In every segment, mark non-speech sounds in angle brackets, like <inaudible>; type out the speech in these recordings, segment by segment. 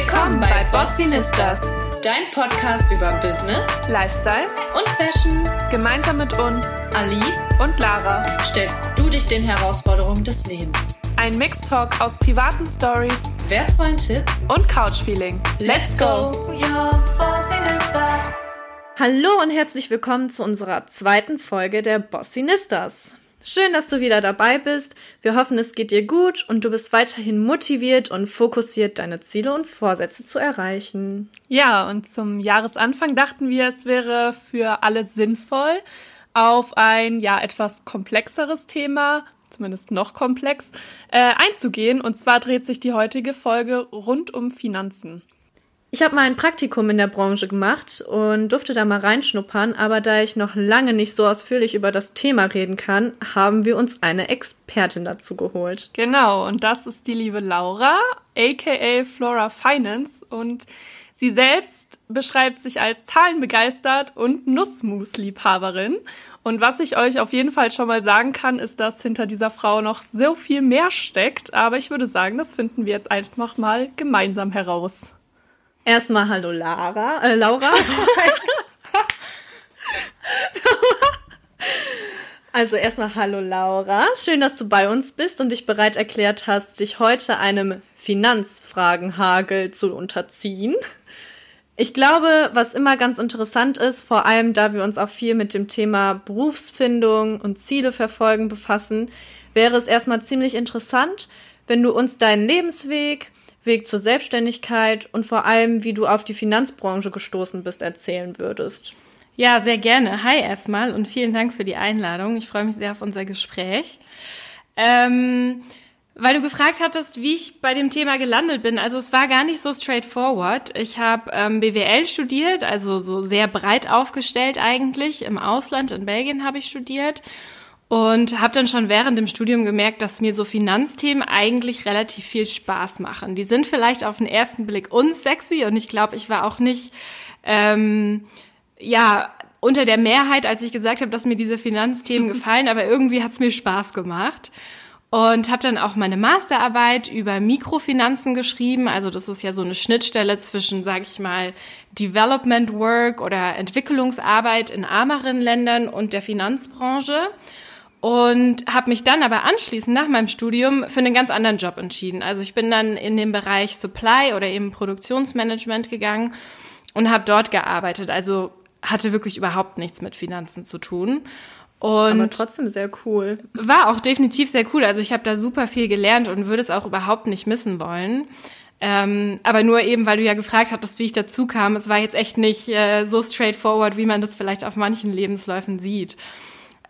Willkommen bei Bossinistas, dein Podcast über Business, Lifestyle und Fashion. Gemeinsam mit uns, Alice und Lara, stellst du dich den Herausforderungen des Lebens. Ein Mixtalk aus privaten Stories, wertvollen Tipps und Couchfeeling. Let's go! Hallo und herzlich willkommen zu unserer zweiten Folge der Bossinistas. Schön, dass du wieder dabei bist. Wir hoffen, es geht dir gut und du bist weiterhin motiviert und fokussiert, deine Ziele und Vorsätze zu erreichen. Ja, und zum Jahresanfang dachten wir, es wäre für alle sinnvoll, auf ein ja etwas komplexeres Thema, zumindest noch komplex, äh, einzugehen. Und zwar dreht sich die heutige Folge rund um Finanzen. Ich habe mal ein Praktikum in der Branche gemacht und durfte da mal reinschnuppern, aber da ich noch lange nicht so ausführlich über das Thema reden kann, haben wir uns eine Expertin dazu geholt. Genau, und das ist die liebe Laura, aka Flora Finance und Sie selbst beschreibt sich als zahlenbegeistert und Nussmus-Liebhaberin. Und was ich euch auf jeden Fall schon mal sagen kann, ist, dass hinter dieser Frau noch so viel mehr steckt. Aber ich würde sagen, das finden wir jetzt einfach mal gemeinsam heraus. Erstmal hallo Lara, äh, Laura. <laughs> also erstmal hallo Laura. Schön, dass du bei uns bist und dich bereit erklärt hast, dich heute einem Finanzfragenhagel zu unterziehen. Ich glaube, was immer ganz interessant ist, vor allem da wir uns auch viel mit dem Thema Berufsfindung und Ziele verfolgen befassen, wäre es erstmal ziemlich interessant, wenn du uns deinen Lebensweg, Weg zur Selbstständigkeit und vor allem, wie du auf die Finanzbranche gestoßen bist, erzählen würdest. Ja, sehr gerne. Hi erstmal und vielen Dank für die Einladung. Ich freue mich sehr auf unser Gespräch. Ähm, weil du gefragt hattest, wie ich bei dem Thema gelandet bin. Also es war gar nicht so straightforward. Ich habe ähm, BWL studiert, also so sehr breit aufgestellt eigentlich. Im Ausland, in Belgien habe ich studiert und habe dann schon während dem Studium gemerkt, dass mir so Finanzthemen eigentlich relativ viel Spaß machen. Die sind vielleicht auf den ersten Blick unsexy und ich glaube, ich war auch nicht ähm, ja unter der Mehrheit, als ich gesagt habe, dass mir diese Finanzthemen <laughs> gefallen, aber irgendwie hat es mir Spaß gemacht. Und habe dann auch meine Masterarbeit über Mikrofinanzen geschrieben. Also das ist ja so eine Schnittstelle zwischen, sage ich mal, Development Work oder Entwicklungsarbeit in ärmeren Ländern und der Finanzbranche und habe mich dann aber anschließend nach meinem Studium für einen ganz anderen Job entschieden. Also ich bin dann in den Bereich Supply oder eben Produktionsmanagement gegangen und habe dort gearbeitet. Also hatte wirklich überhaupt nichts mit Finanzen zu tun. Und aber trotzdem sehr cool. War auch definitiv sehr cool. Also ich habe da super viel gelernt und würde es auch überhaupt nicht missen wollen. Ähm, aber nur eben, weil du ja gefragt hattest, wie ich dazu kam. Es war jetzt echt nicht äh, so straightforward, wie man das vielleicht auf manchen Lebensläufen sieht.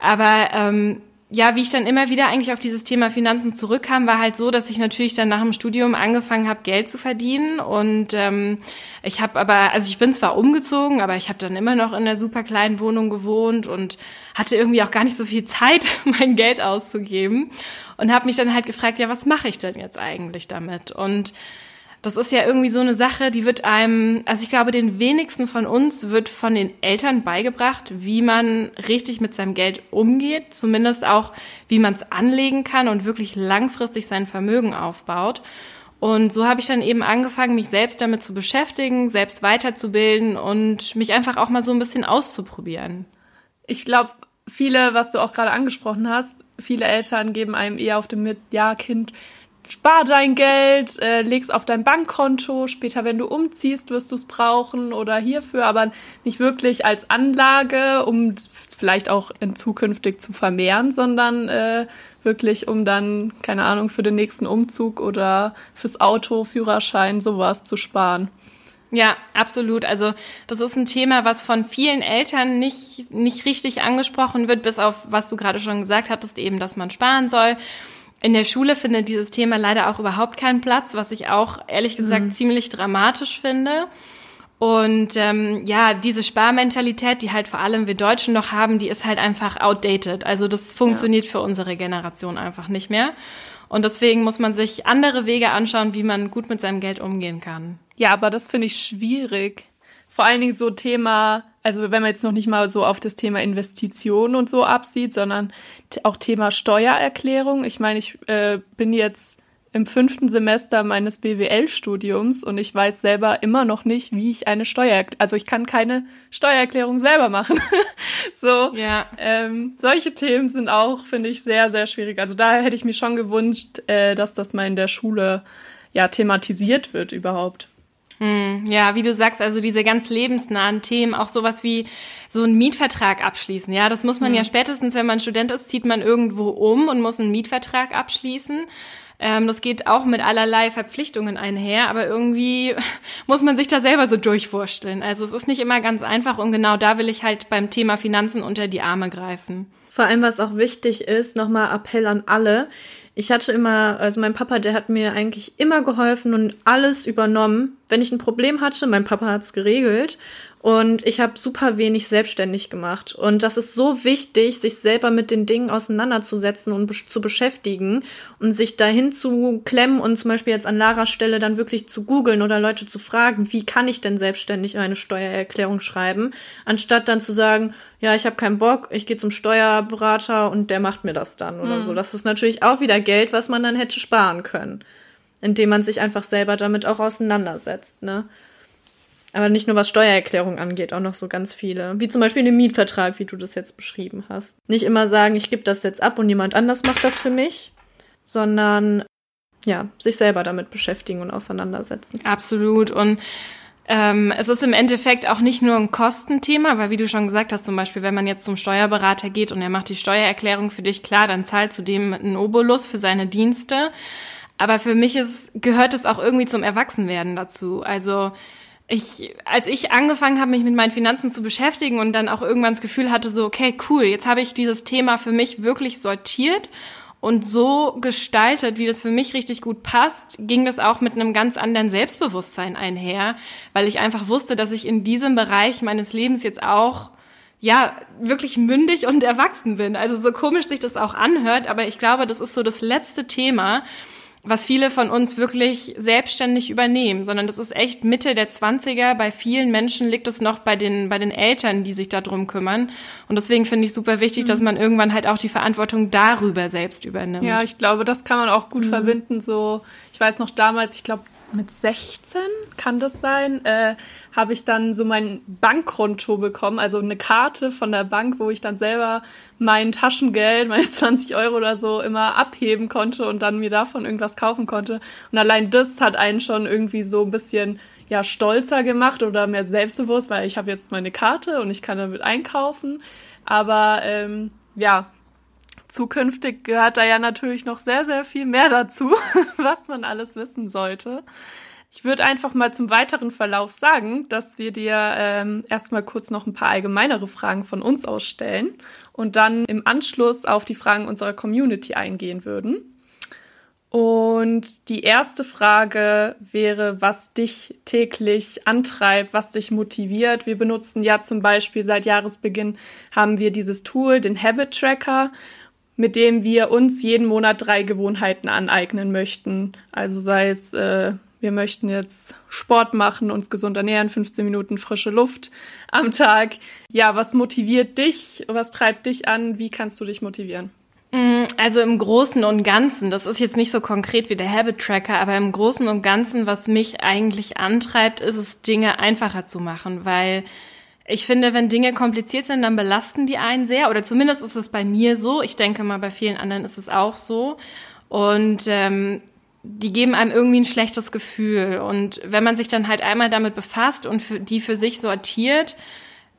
Aber ähm, ja, wie ich dann immer wieder eigentlich auf dieses Thema Finanzen zurückkam, war halt so, dass ich natürlich dann nach dem Studium angefangen habe, Geld zu verdienen. Und ähm, ich habe aber, also ich bin zwar umgezogen, aber ich habe dann immer noch in einer super kleinen Wohnung gewohnt und hatte irgendwie auch gar nicht so viel Zeit, <laughs> mein Geld auszugeben. Und habe mich dann halt gefragt, ja, was mache ich denn jetzt eigentlich damit? Und das ist ja irgendwie so eine Sache, die wird einem, also ich glaube, den wenigsten von uns wird von den Eltern beigebracht, wie man richtig mit seinem Geld umgeht, zumindest auch, wie man es anlegen kann und wirklich langfristig sein Vermögen aufbaut. Und so habe ich dann eben angefangen, mich selbst damit zu beschäftigen, selbst weiterzubilden und mich einfach auch mal so ein bisschen auszuprobieren. Ich glaube, viele, was du auch gerade angesprochen hast, viele Eltern geben einem eher auf dem mit, ja, Kind, spar dein Geld, äh, leg's auf dein Bankkonto, später, wenn du umziehst, wirst du es brauchen oder hierfür, aber nicht wirklich als Anlage, um vielleicht auch in zukünftig zu vermehren, sondern äh, wirklich, um dann, keine Ahnung, für den nächsten Umzug oder fürs Auto, Führerschein, sowas zu sparen. Ja, absolut. Also das ist ein Thema, was von vielen Eltern nicht, nicht richtig angesprochen wird, bis auf was du gerade schon gesagt hattest, eben, dass man sparen soll. In der Schule findet dieses Thema leider auch überhaupt keinen Platz, was ich auch ehrlich gesagt mhm. ziemlich dramatisch finde. Und ähm, ja, diese Sparmentalität, die halt vor allem wir Deutschen noch haben, die ist halt einfach outdated. Also das funktioniert ja. für unsere Generation einfach nicht mehr. Und deswegen muss man sich andere Wege anschauen, wie man gut mit seinem Geld umgehen kann. Ja, aber das finde ich schwierig. Vor allen Dingen so Thema also wenn man jetzt noch nicht mal so auf das Thema Investitionen und so absieht, sondern auch Thema Steuererklärung. Ich meine, ich äh, bin jetzt im fünften Semester meines BWL-Studiums und ich weiß selber immer noch nicht, wie ich eine Steuer, also ich kann keine Steuererklärung selber machen. <laughs> so, Ja. ähm, solche Themen sind auch, finde ich, sehr, sehr schwierig. Also da hätte ich mir schon gewünscht, äh, dass das mal in der Schule ja thematisiert wird überhaupt. Ja, wie du sagst, also diese ganz lebensnahen Themen, auch sowas wie so einen Mietvertrag abschließen. Ja, das muss man ja spätestens, wenn man Student ist, zieht man irgendwo um und muss einen Mietvertrag abschließen. Ähm, das geht auch mit allerlei Verpflichtungen einher, aber irgendwie <laughs> muss man sich da selber so durchwursteln. Also es ist nicht immer ganz einfach und genau da will ich halt beim Thema Finanzen unter die Arme greifen. Vor allem, was auch wichtig ist, nochmal Appell an alle. Ich hatte immer, also mein Papa, der hat mir eigentlich immer geholfen und alles übernommen. Wenn ich ein Problem hatte, mein Papa hat's geregelt. Und ich habe super wenig selbstständig gemacht. Und das ist so wichtig, sich selber mit den Dingen auseinanderzusetzen und zu beschäftigen und sich dahin zu klemmen und zum Beispiel jetzt an Laras Stelle dann wirklich zu googeln oder Leute zu fragen, wie kann ich denn selbstständig eine Steuererklärung schreiben, anstatt dann zu sagen, ja, ich habe keinen Bock, ich gehe zum Steuerberater und der macht mir das dann oder so. Das ist natürlich auch wieder Geld, was man dann hätte sparen können, indem man sich einfach selber damit auch auseinandersetzt, ne? Aber nicht nur was Steuererklärung angeht, auch noch so ganz viele. Wie zum Beispiel den Mietvertrag, wie du das jetzt beschrieben hast. Nicht immer sagen, ich gebe das jetzt ab und jemand anders macht das für mich, sondern ja, sich selber damit beschäftigen und auseinandersetzen. Absolut. Und ähm, es ist im Endeffekt auch nicht nur ein Kostenthema, weil wie du schon gesagt hast, zum Beispiel, wenn man jetzt zum Steuerberater geht und er macht die Steuererklärung für dich, klar, dann zahlt zudem einen Obolus für seine Dienste. Aber für mich ist, gehört es auch irgendwie zum Erwachsenwerden dazu. Also ich, als ich angefangen habe, mich mit meinen Finanzen zu beschäftigen und dann auch irgendwann das Gefühl hatte, so, okay, cool, jetzt habe ich dieses Thema für mich wirklich sortiert und so gestaltet, wie das für mich richtig gut passt, ging das auch mit einem ganz anderen Selbstbewusstsein einher, weil ich einfach wusste, dass ich in diesem Bereich meines Lebens jetzt auch ja, wirklich mündig und erwachsen bin. Also so komisch sich das auch anhört, aber ich glaube, das ist so das letzte Thema, was viele von uns wirklich selbstständig übernehmen, sondern das ist echt Mitte der 20er. Bei vielen Menschen liegt es noch bei den, bei den Eltern, die sich darum kümmern. Und deswegen finde ich super wichtig, dass man irgendwann halt auch die Verantwortung darüber selbst übernimmt. Ja, ich glaube, das kann man auch gut verbinden. So, ich weiß noch damals, ich glaube mit 16 kann das sein, äh, habe ich dann so mein Bankkonto bekommen, also eine Karte von der Bank, wo ich dann selber mein Taschengeld, meine <laughs> 20 Euro oder so immer abheben konnte und dann mir davon irgendwas kaufen konnte. Und allein das hat einen schon irgendwie so ein bisschen ja stolzer gemacht oder mehr selbstbewusst, weil ich habe jetzt meine Karte und ich kann damit einkaufen. Aber ähm, ja, zukünftig gehört da ja natürlich noch sehr, sehr viel mehr dazu, <laughs> was man alles wissen sollte. Ich würde einfach mal zum weiteren Verlauf sagen, dass wir dir ähm, erstmal kurz noch ein paar allgemeinere Fragen von uns ausstellen und dann im Anschluss auf die Fragen unserer Community eingehen würden. Und die erste Frage wäre, was dich täglich antreibt, was dich motiviert. Wir benutzen ja zum Beispiel seit Jahresbeginn haben wir dieses Tool, den Habit Tracker, mit dem wir uns jeden Monat drei Gewohnheiten aneignen möchten. Also sei es, äh, wir möchten jetzt Sport machen, uns gesund ernähren, 15 Minuten frische Luft am Tag. Ja, was motiviert dich? Was treibt dich an? Wie kannst du dich motivieren? Also im Großen und Ganzen, das ist jetzt nicht so konkret wie der Habit Tracker, aber im Großen und Ganzen, was mich eigentlich antreibt, ist es, Dinge einfacher zu machen, weil ich finde, wenn Dinge kompliziert sind, dann belasten die einen sehr, oder zumindest ist es bei mir so. Ich denke mal, bei vielen anderen ist es auch so. Und ähm, die geben einem irgendwie ein schlechtes Gefühl. Und wenn man sich dann halt einmal damit befasst und für, die für sich sortiert,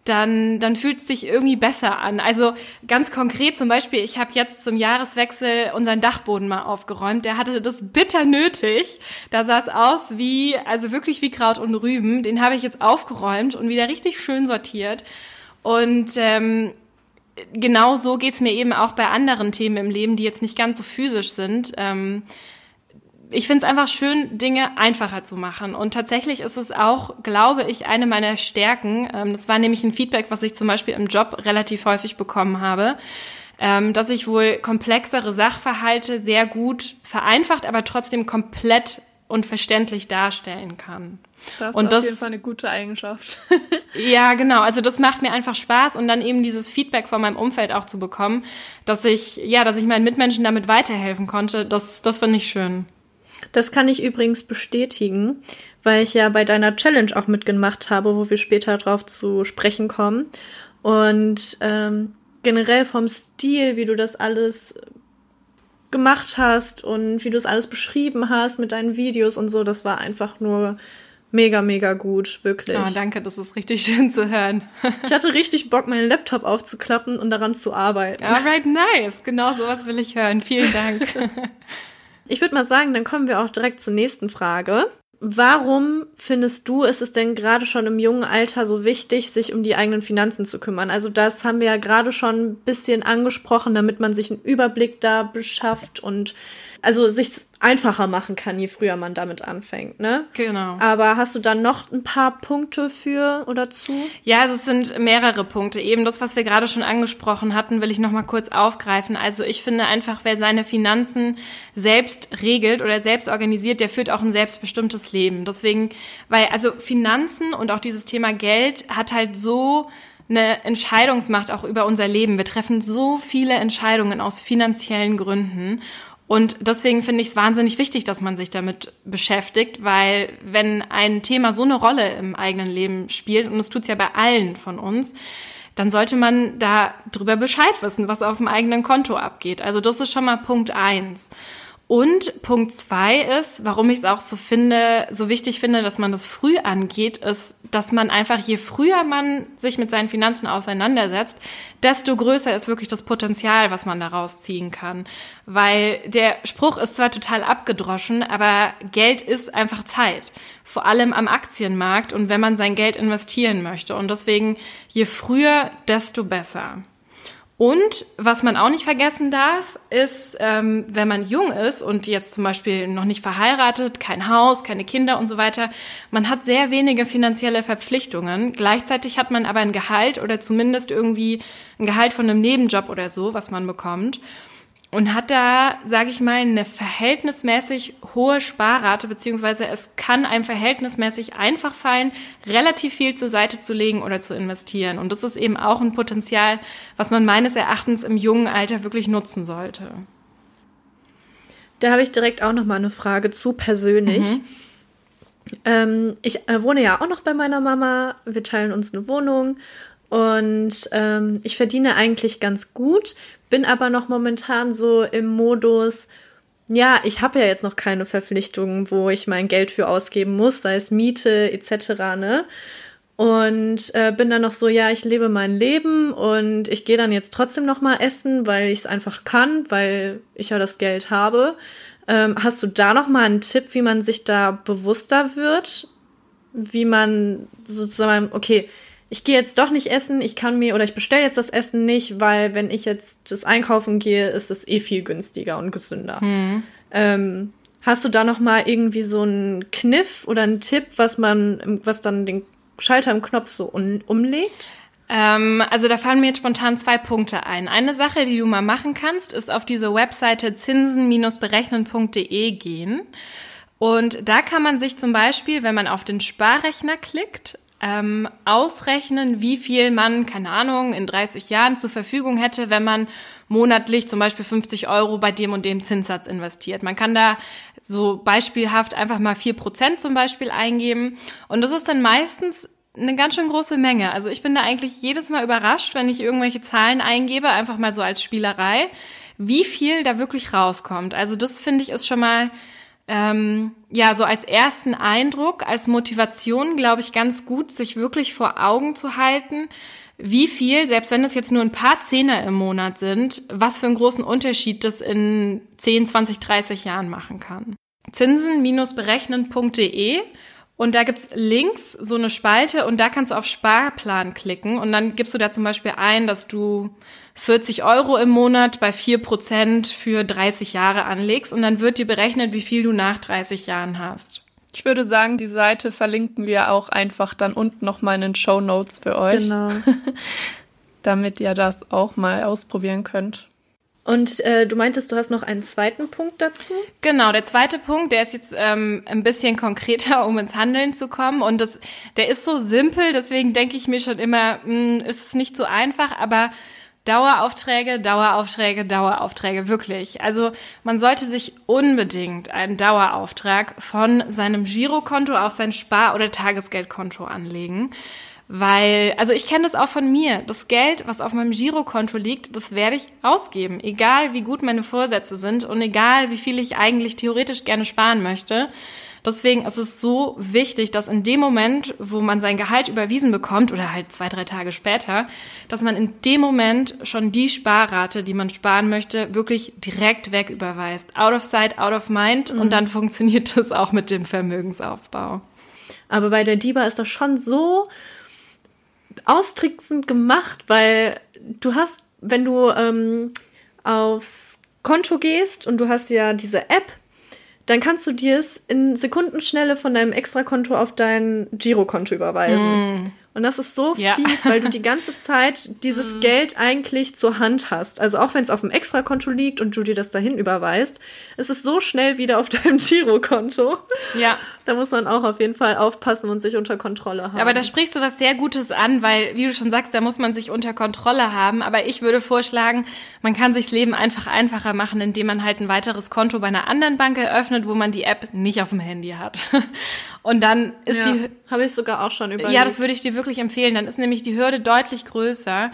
dann, dann fühlt es sich irgendwie besser an. Also ganz konkret zum Beispiel, ich habe jetzt zum Jahreswechsel unseren Dachboden mal aufgeräumt. Der hatte das bitter nötig. Da sah es aus wie, also wirklich wie Kraut und Rüben. Den habe ich jetzt aufgeräumt und wieder richtig schön sortiert. Und ähm, genau so geht's mir eben auch bei anderen Themen im Leben, die jetzt nicht ganz so physisch sind. Ähm, ich finde es einfach schön, Dinge einfacher zu machen. Und tatsächlich ist es auch, glaube ich, eine meiner Stärken. Ähm, das war nämlich ein Feedback, was ich zum Beispiel im Job relativ häufig bekommen habe, ähm, dass ich wohl komplexere Sachverhalte sehr gut vereinfacht, aber trotzdem komplett und verständlich darstellen kann. Das ist Und auf das- jeden Fall eine gute Eigenschaft. <laughs> <laughs> Ja, genau. Also das macht mir einfach Spaß und dann eben dieses Feedback von meinem Umfeld auch zu bekommen, dass ich, ja, dass ich meinen Mitmenschen damit weiterhelfen konnte, das, das finde ich schön. Das kann ich übrigens bestätigen, weil ich ja bei deiner Challenge auch mitgemacht habe, wo wir später drauf zu sprechen kommen. Und ähm, generell vom Stil, wie du das alles gemacht hast und wie du es alles beschrieben hast mit deinen Videos und so, das war einfach nur mega, mega gut, wirklich. Oh, danke, das ist richtig schön zu hören. ich hatte richtig Bock, meinen Laptop aufzuklappen und daran zu arbeiten. Alright, nice. Genau sowas will ich hören. Vielen Dank. <laughs> ich würde mal sagen, dann kommen wir auch direkt zur nächsten Frage. Warum findest du, ist es denn gerade schon im jungen Alter so wichtig, sich um die eigenen Finanzen zu kümmern? Also das haben wir ja gerade schon ein bisschen angesprochen, damit man sich einen Überblick da beschafft und also sich einfacher machen kann, je früher man damit anfängt, ne? Genau. Aber hast du dann noch ein paar Punkte für oder zu? Ja, also es sind mehrere Punkte. Eben das, was wir gerade schon angesprochen hatten, will ich noch mal kurz aufgreifen. Also ich finde einfach, wer seine Finanzen selbst regelt oder selbst organisiert, der führt auch ein selbstbestimmtes Leben. Deswegen, weil also Finanzen und auch dieses Thema Geld hat halt so eine Entscheidungsmacht auch über unser Leben. Wir treffen so viele Entscheidungen aus finanziellen Gründen. Und deswegen finde ich es wahnsinnig wichtig, dass man sich damit beschäftigt, weil wenn ein Thema so eine Rolle im eigenen Leben spielt, und es tut es ja bei allen von uns, dann sollte man da drüber Bescheid wissen, was auf dem eigenen Konto abgeht. Also das ist schon mal Punkt eins. Und Punkt zwei ist, warum ich es auch so finde, so wichtig finde, dass man das früh angeht, ist, dass man einfach, je früher man sich mit seinen Finanzen auseinandersetzt, desto größer ist wirklich das Potenzial, was man daraus ziehen kann. Weil der Spruch ist zwar total abgedroschen, aber Geld ist einfach Zeit. Vor allem am Aktienmarkt und wenn man sein Geld investieren möchte. Und deswegen, je früher, desto besser. Und was man auch nicht vergessen darf, ist, ähm, wenn man jung ist und jetzt zum Beispiel noch nicht verheiratet, kein Haus, keine Kinder und so weiter, man hat sehr wenige finanzielle Verpflichtungen. Gleichzeitig hat man aber ein Gehalt oder zumindest irgendwie ein Gehalt von einem Nebenjob oder so, was man bekommt und hat da, sage ich mal, eine verhältnismäßig hohe Sparrate, beziehungsweise es kann einem verhältnismäßig einfach fallen, relativ viel zur Seite zu legen oder zu investieren. Und das ist eben auch ein Potenzial, was man meines Erachtens im jungen Alter wirklich nutzen sollte. Da habe ich direkt auch noch mal eine Frage zu persönlich. Mhm. Ähm, ich äh, wohne ja auch noch bei meiner Mama. Wir teilen uns eine Wohnung und ähm, ich verdiene eigentlich ganz gut, bin aber noch momentan so im Modus, ja, ich habe ja jetzt noch keine Verpflichtungen, wo ich mein Geld für ausgeben muss, sei es Miete etc. Ne? Und äh, bin dann noch so, ja, ich lebe mein Leben und ich gehe dann jetzt trotzdem noch mal essen, weil ich es einfach kann, weil ich ja das Geld habe. Ähm, hast du da noch mal einen Tipp, wie man sich da bewusster wird, wie man sozusagen, okay, ich gehe jetzt doch nicht essen, ich kann mir oder ich bestelle jetzt das Essen nicht, weil wenn ich jetzt das einkaufen gehe, ist es eh viel günstiger und gesünder. Hm. Ähm, hast du da noch mal irgendwie so einen Kniff oder einen Tipp, was man, was dann den Schalter im Knopf so un umlegt? Ähm, also da fallen mir jetzt spontan zwei Punkte ein. Eine Sache, die du mal machen kannst, ist auf diese Webseite zinsen-berechnen.de gehen. Und da kann man sich zum Beispiel, wenn man auf den Sparrechner klickt, ähm, ausrechnen, wie viel man, keine Ahnung, in 30 Jahren zur Verfügung hätte, wenn man monatlich zum Beispiel 50 Euro bei dem und dem Zinssatz investiert. Man kann da so beispielhaft einfach mal vier Prozent zum Beispiel eingeben. Und das ist dann meistens eine ganz schön große Menge. Also ich bin da eigentlich jedes Mal überrascht, wenn ich irgendwelche Zahlen eingebe, einfach mal so als Spielerei, wie viel da wirklich rauskommt. Also das finde ich ist schon mal ähm, ja, so als ersten Eindruck, als Motivation, glaube ich, ganz gut, sich wirklich vor Augen zu halten, wie viel, selbst wenn es jetzt nur ein paar Zehner im Monat sind, was für einen großen Unterschied das in 10, 20, 30 Jahren machen kann. Zinsen-berechnen.de und da gibt's links so eine Spalte und da kannst du auf Sparplan klicken und dann gibst du da zum Beispiel ein, dass du 40 Euro im Monat bei 4% für 30 Jahre anlegst und dann wird dir berechnet, wie viel du nach 30 Jahren hast. Ich würde sagen, die Seite verlinken wir auch einfach dann unten nochmal in den Show Notes für euch. Genau. <laughs> damit ihr das auch mal ausprobieren könnt. Und äh, du meintest, du hast noch einen zweiten Punkt dazu? Genau, der zweite Punkt, der ist jetzt ähm, ein bisschen konkreter, um ins Handeln zu kommen. Und das, der ist so simpel, deswegen denke ich mir schon immer, mh, hm, ist es nicht so einfach, aber Daueraufträge, Daueraufträge, Daueraufträge, wirklich. Also man sollte sich unbedingt einen Dauerauftrag von seinem Girokonto auf sein Spar- oder Tagesgeldkonto anlegen. Weil, also ich kenne das auch von mir. Das Geld, was auf meinem Girokonto liegt, das werde ich ausgeben. Egal wie gut meine Vorsätze sind und egal wie viel ich eigentlich theoretisch gerne sparen möchte. Deswegen ist es so wichtig, dass in dem Moment, wo man sein Gehalt überwiesen bekommt oder halt zwei, drei Tage später, dass man in dem Moment schon die Sparrate, die man sparen möchte, wirklich direkt wegüberweist. Out of sight, out of mind. Mhm. Und dann funktioniert <laughs> das auch mit dem Vermögensaufbau. Aber bei der DIBA ist das schon so austricksend gemacht, weil du hast, wenn du ähm, aufs Konto gehst und du hast ja diese App, dann kannst du dir es in Sekundenschnelle von deinem Extrakonto auf dein Girokonto überweisen. Mm. Und das ist so ja. fies, weil du die ganze Zeit <laughs> dieses mm. Geld eigentlich zur Hand hast. Also auch wenn es auf dem Extrakonto liegt und du dir das dahin überweist, ist es so schnell wieder auf <laughs> deinem Girokonto. Ja. Da muss man auch auf jeden Fall aufpassen und sich unter Kontrolle haben. Aber da sprichst du was sehr Gutes an, weil, wie du schon sagst, da muss man sich unter Kontrolle haben. Aber ich würde vorschlagen, man kann sich das Leben einfach einfacher machen, indem man halt ein weiteres Konto bei einer anderen Bank eröffnet, wo man die App nicht auf dem Handy hat. <laughs> Und dann ist ja, die. Habe ich sogar auch schon überlegt. Ja, das würde ich dir wirklich empfehlen. Dann ist nämlich die Hürde deutlich größer.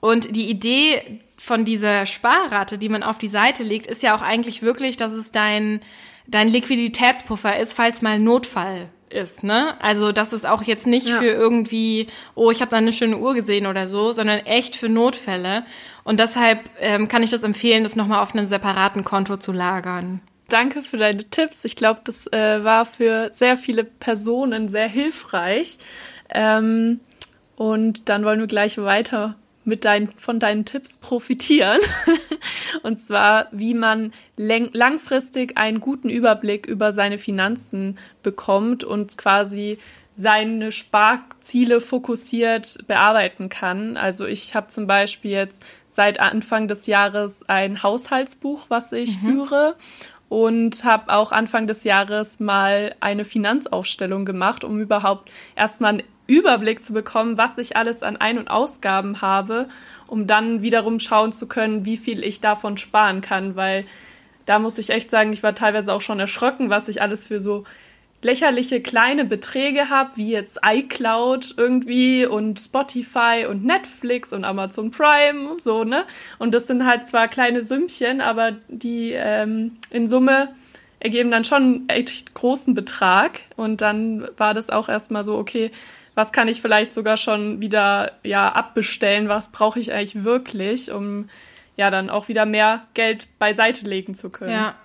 Und die Idee von dieser Sparrate, die man auf die Seite legt, ist ja auch eigentlich wirklich, dass es dein, dein Liquiditätspuffer ist, falls mal Notfall ist, ne? Also das ist auch jetzt nicht ja. für irgendwie, oh, ich habe da eine schöne Uhr gesehen oder so, sondern echt für Notfälle. Und deshalb ähm, kann ich das empfehlen, das nochmal auf einem separaten Konto zu lagern. Danke für deine Tipps. Ich glaube, das äh, war für sehr viele Personen sehr hilfreich. Ähm, und dann wollen wir gleich weiter mit deinen, von deinen Tipps profitieren. <laughs> und zwar, wie man langfristig einen guten Überblick über seine Finanzen bekommt und quasi seine Sparziele fokussiert bearbeiten kann. Also ich habe zum Beispiel jetzt seit Anfang des Jahres ein Haushaltsbuch, was ich mhm. führe und habe auch Anfang des Jahres mal eine Finanzaufstellung gemacht, um überhaupt erstmal einen Überblick zu bekommen, was ich alles an Ein- und Ausgaben habe, um dann wiederum schauen zu können, wie viel ich davon sparen kann, weil da muss ich echt sagen, ich war teilweise auch schon erschrocken, was ich alles für so lächerliche kleine Beträge habe, wie jetzt iCloud irgendwie und Spotify und Netflix und Amazon Prime, so, ne? Und das sind halt zwar kleine Sümmchen, aber die ähm, in Summe ergeben dann schon echt großen Betrag. Und dann war das auch erstmal so, okay, was kann ich vielleicht sogar schon wieder ja abbestellen, was brauche ich eigentlich wirklich, um ja dann auch wieder mehr Geld beiseite legen zu können. Ja.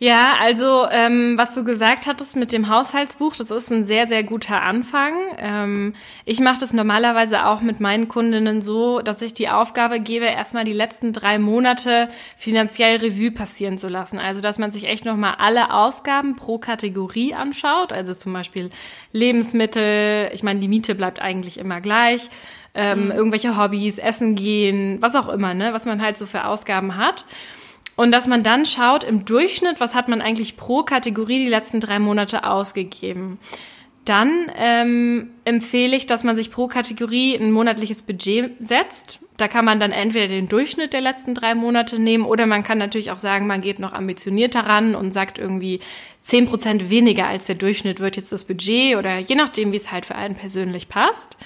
Ja, also ähm, was du gesagt hattest mit dem Haushaltsbuch, das ist ein sehr, sehr guter Anfang. Ähm, ich mache das normalerweise auch mit meinen Kundinnen so, dass ich die Aufgabe gebe, erstmal die letzten drei Monate finanziell Revue passieren zu lassen. Also dass man sich echt nochmal alle Ausgaben pro Kategorie anschaut. Also zum Beispiel Lebensmittel, ich meine, die Miete bleibt eigentlich immer gleich. Ähm, mhm. Irgendwelche Hobbys, Essen gehen, was auch immer, ne, was man halt so für Ausgaben hat. Und dass man dann schaut, im Durchschnitt, was hat man eigentlich pro Kategorie die letzten drei Monate ausgegeben. Dann ähm, empfehle ich, dass man sich pro Kategorie ein monatliches Budget setzt. Da kann man dann entweder den Durchschnitt der letzten drei Monate nehmen oder man kann natürlich auch sagen, man geht noch ambitionierter ran und sagt irgendwie zehn Prozent weniger als der Durchschnitt wird jetzt das Budget oder je nachdem, wie es halt für einen persönlich passt.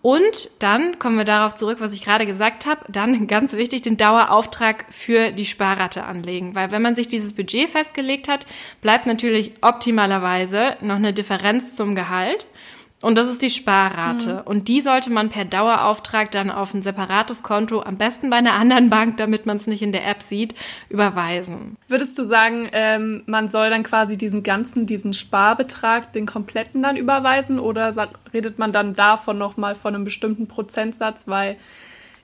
Und dann kommen wir darauf zurück, was ich gerade gesagt habe, dann <laughs> ganz wichtig, den Dauerauftrag für die Sparrate anlegen. Weil wenn man sich dieses Budget festgelegt hat, bleibt natürlich optimalerweise noch eine Differenz zum Gehalt. Und das ist die Sparrate. Mhm. Und die sollte man per Dauerauftrag dann auf ein separates Konto, am besten bei einer anderen Bank, damit man es nicht in der App sieht, überweisen. Würdest du sagen, ähm, man soll dann quasi diesen ganzen, diesen Sparbetrag, den kompletten dann überweisen oder redet man dann davon nochmal von einem bestimmten Prozentsatz? Weil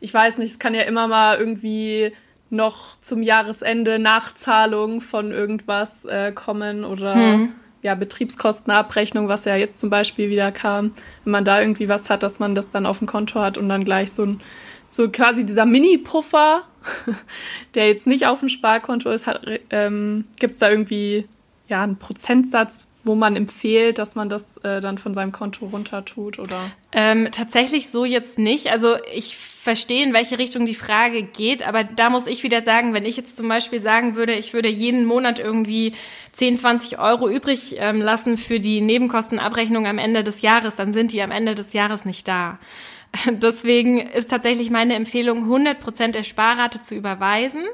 ich weiß nicht, es kann ja immer mal irgendwie noch zum Jahresende Nachzahlung von irgendwas äh, kommen oder. Mhm ja, Betriebskostenabrechnung, was ja jetzt zum Beispiel wieder kam, wenn man da irgendwie was hat, dass man das dann auf dem Konto hat und dann gleich so ein, so quasi dieser Mini-Puffer, <laughs> der jetzt nicht auf dem Sparkonto ist, ähm, gibt es da irgendwie ja einen Prozentsatz, wo man empfiehlt, dass man das äh, dann von seinem Konto runter tut, oder? Ähm, tatsächlich so jetzt nicht. Also ich verstehe, in welche Richtung die Frage geht, aber da muss ich wieder sagen, wenn ich jetzt zum Beispiel sagen würde, ich würde jeden Monat irgendwie 10, 20 Euro übrig ähm, lassen für die Nebenkostenabrechnung am Ende des Jahres, dann sind die am Ende des Jahres nicht da. <laughs> Deswegen ist tatsächlich meine Empfehlung, 100 Prozent der Sparrate zu überweisen.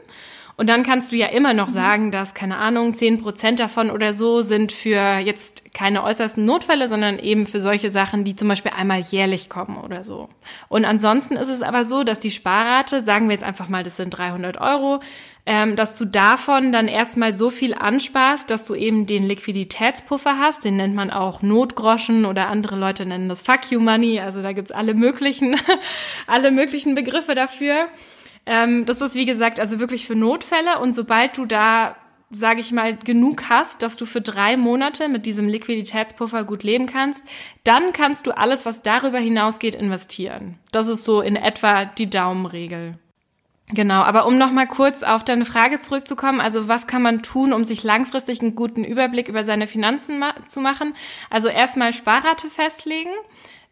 Und dann kannst du ja immer noch sagen, dass, keine Ahnung, 10 Prozent davon oder so sind für jetzt keine äußersten Notfälle, sondern eben für solche Sachen, die zum Beispiel einmal jährlich kommen oder so. Und ansonsten ist es aber so, dass die Sparrate, sagen wir jetzt einfach mal, das sind 300 Euro, ähm, dass du davon dann erstmal so viel ansparst, dass du eben den Liquiditätspuffer hast. Den nennt man auch Notgroschen oder andere Leute nennen das Fuck You Money. Also da gibt's alle möglichen, <laughs> alle möglichen Begriffe dafür. Ähm, das ist wie gesagt also wirklich für Notfälle und sobald du da sage ich mal, genug hast, dass du für drei Monate mit diesem Liquiditätspuffer gut leben kannst, dann kannst du alles, was darüber hinausgeht, investieren. Das ist so in etwa die Daumenregel. Genau, aber um nochmal kurz auf deine Frage zurückzukommen, also was kann man tun, um sich langfristig einen guten Überblick über seine Finanzen ma zu machen? Also erstmal Sparrate festlegen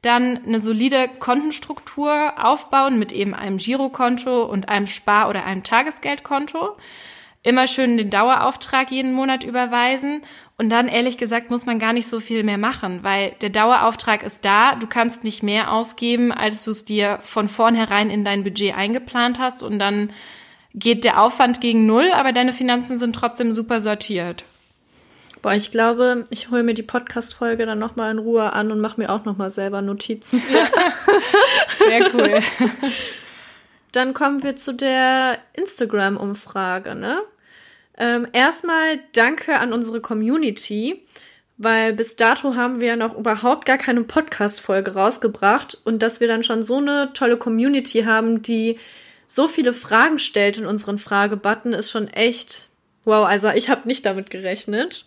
dann eine solide Kontenstruktur aufbauen mit eben einem Girokonto und einem Spar- oder einem Tagesgeldkonto. Immer schön den Dauerauftrag jeden Monat überweisen. Und dann, ehrlich gesagt, muss man gar nicht so viel mehr machen, weil der Dauerauftrag ist da. Du kannst nicht mehr ausgeben, als du es dir von vornherein in dein Budget eingeplant hast. Und dann geht der Aufwand gegen Null, aber deine Finanzen sind trotzdem super sortiert. Boah, ich glaube, ich hole mir die Podcast-Folge dann nochmal in Ruhe an und mache mir auch nochmal selber Notizen. Ja. Sehr cool. <laughs> Dann kommen wir zu der Instagram-Umfrage, ne? Ähm, erstmal danke an unsere Community, weil bis dato haben wir noch überhaupt gar keine Podcast-Folge rausgebracht und dass wir dann schon so eine tolle Community haben, die so viele Fragen stellt in unseren Fragebutton, ist schon echt wow. Also ich habe nicht damit gerechnet.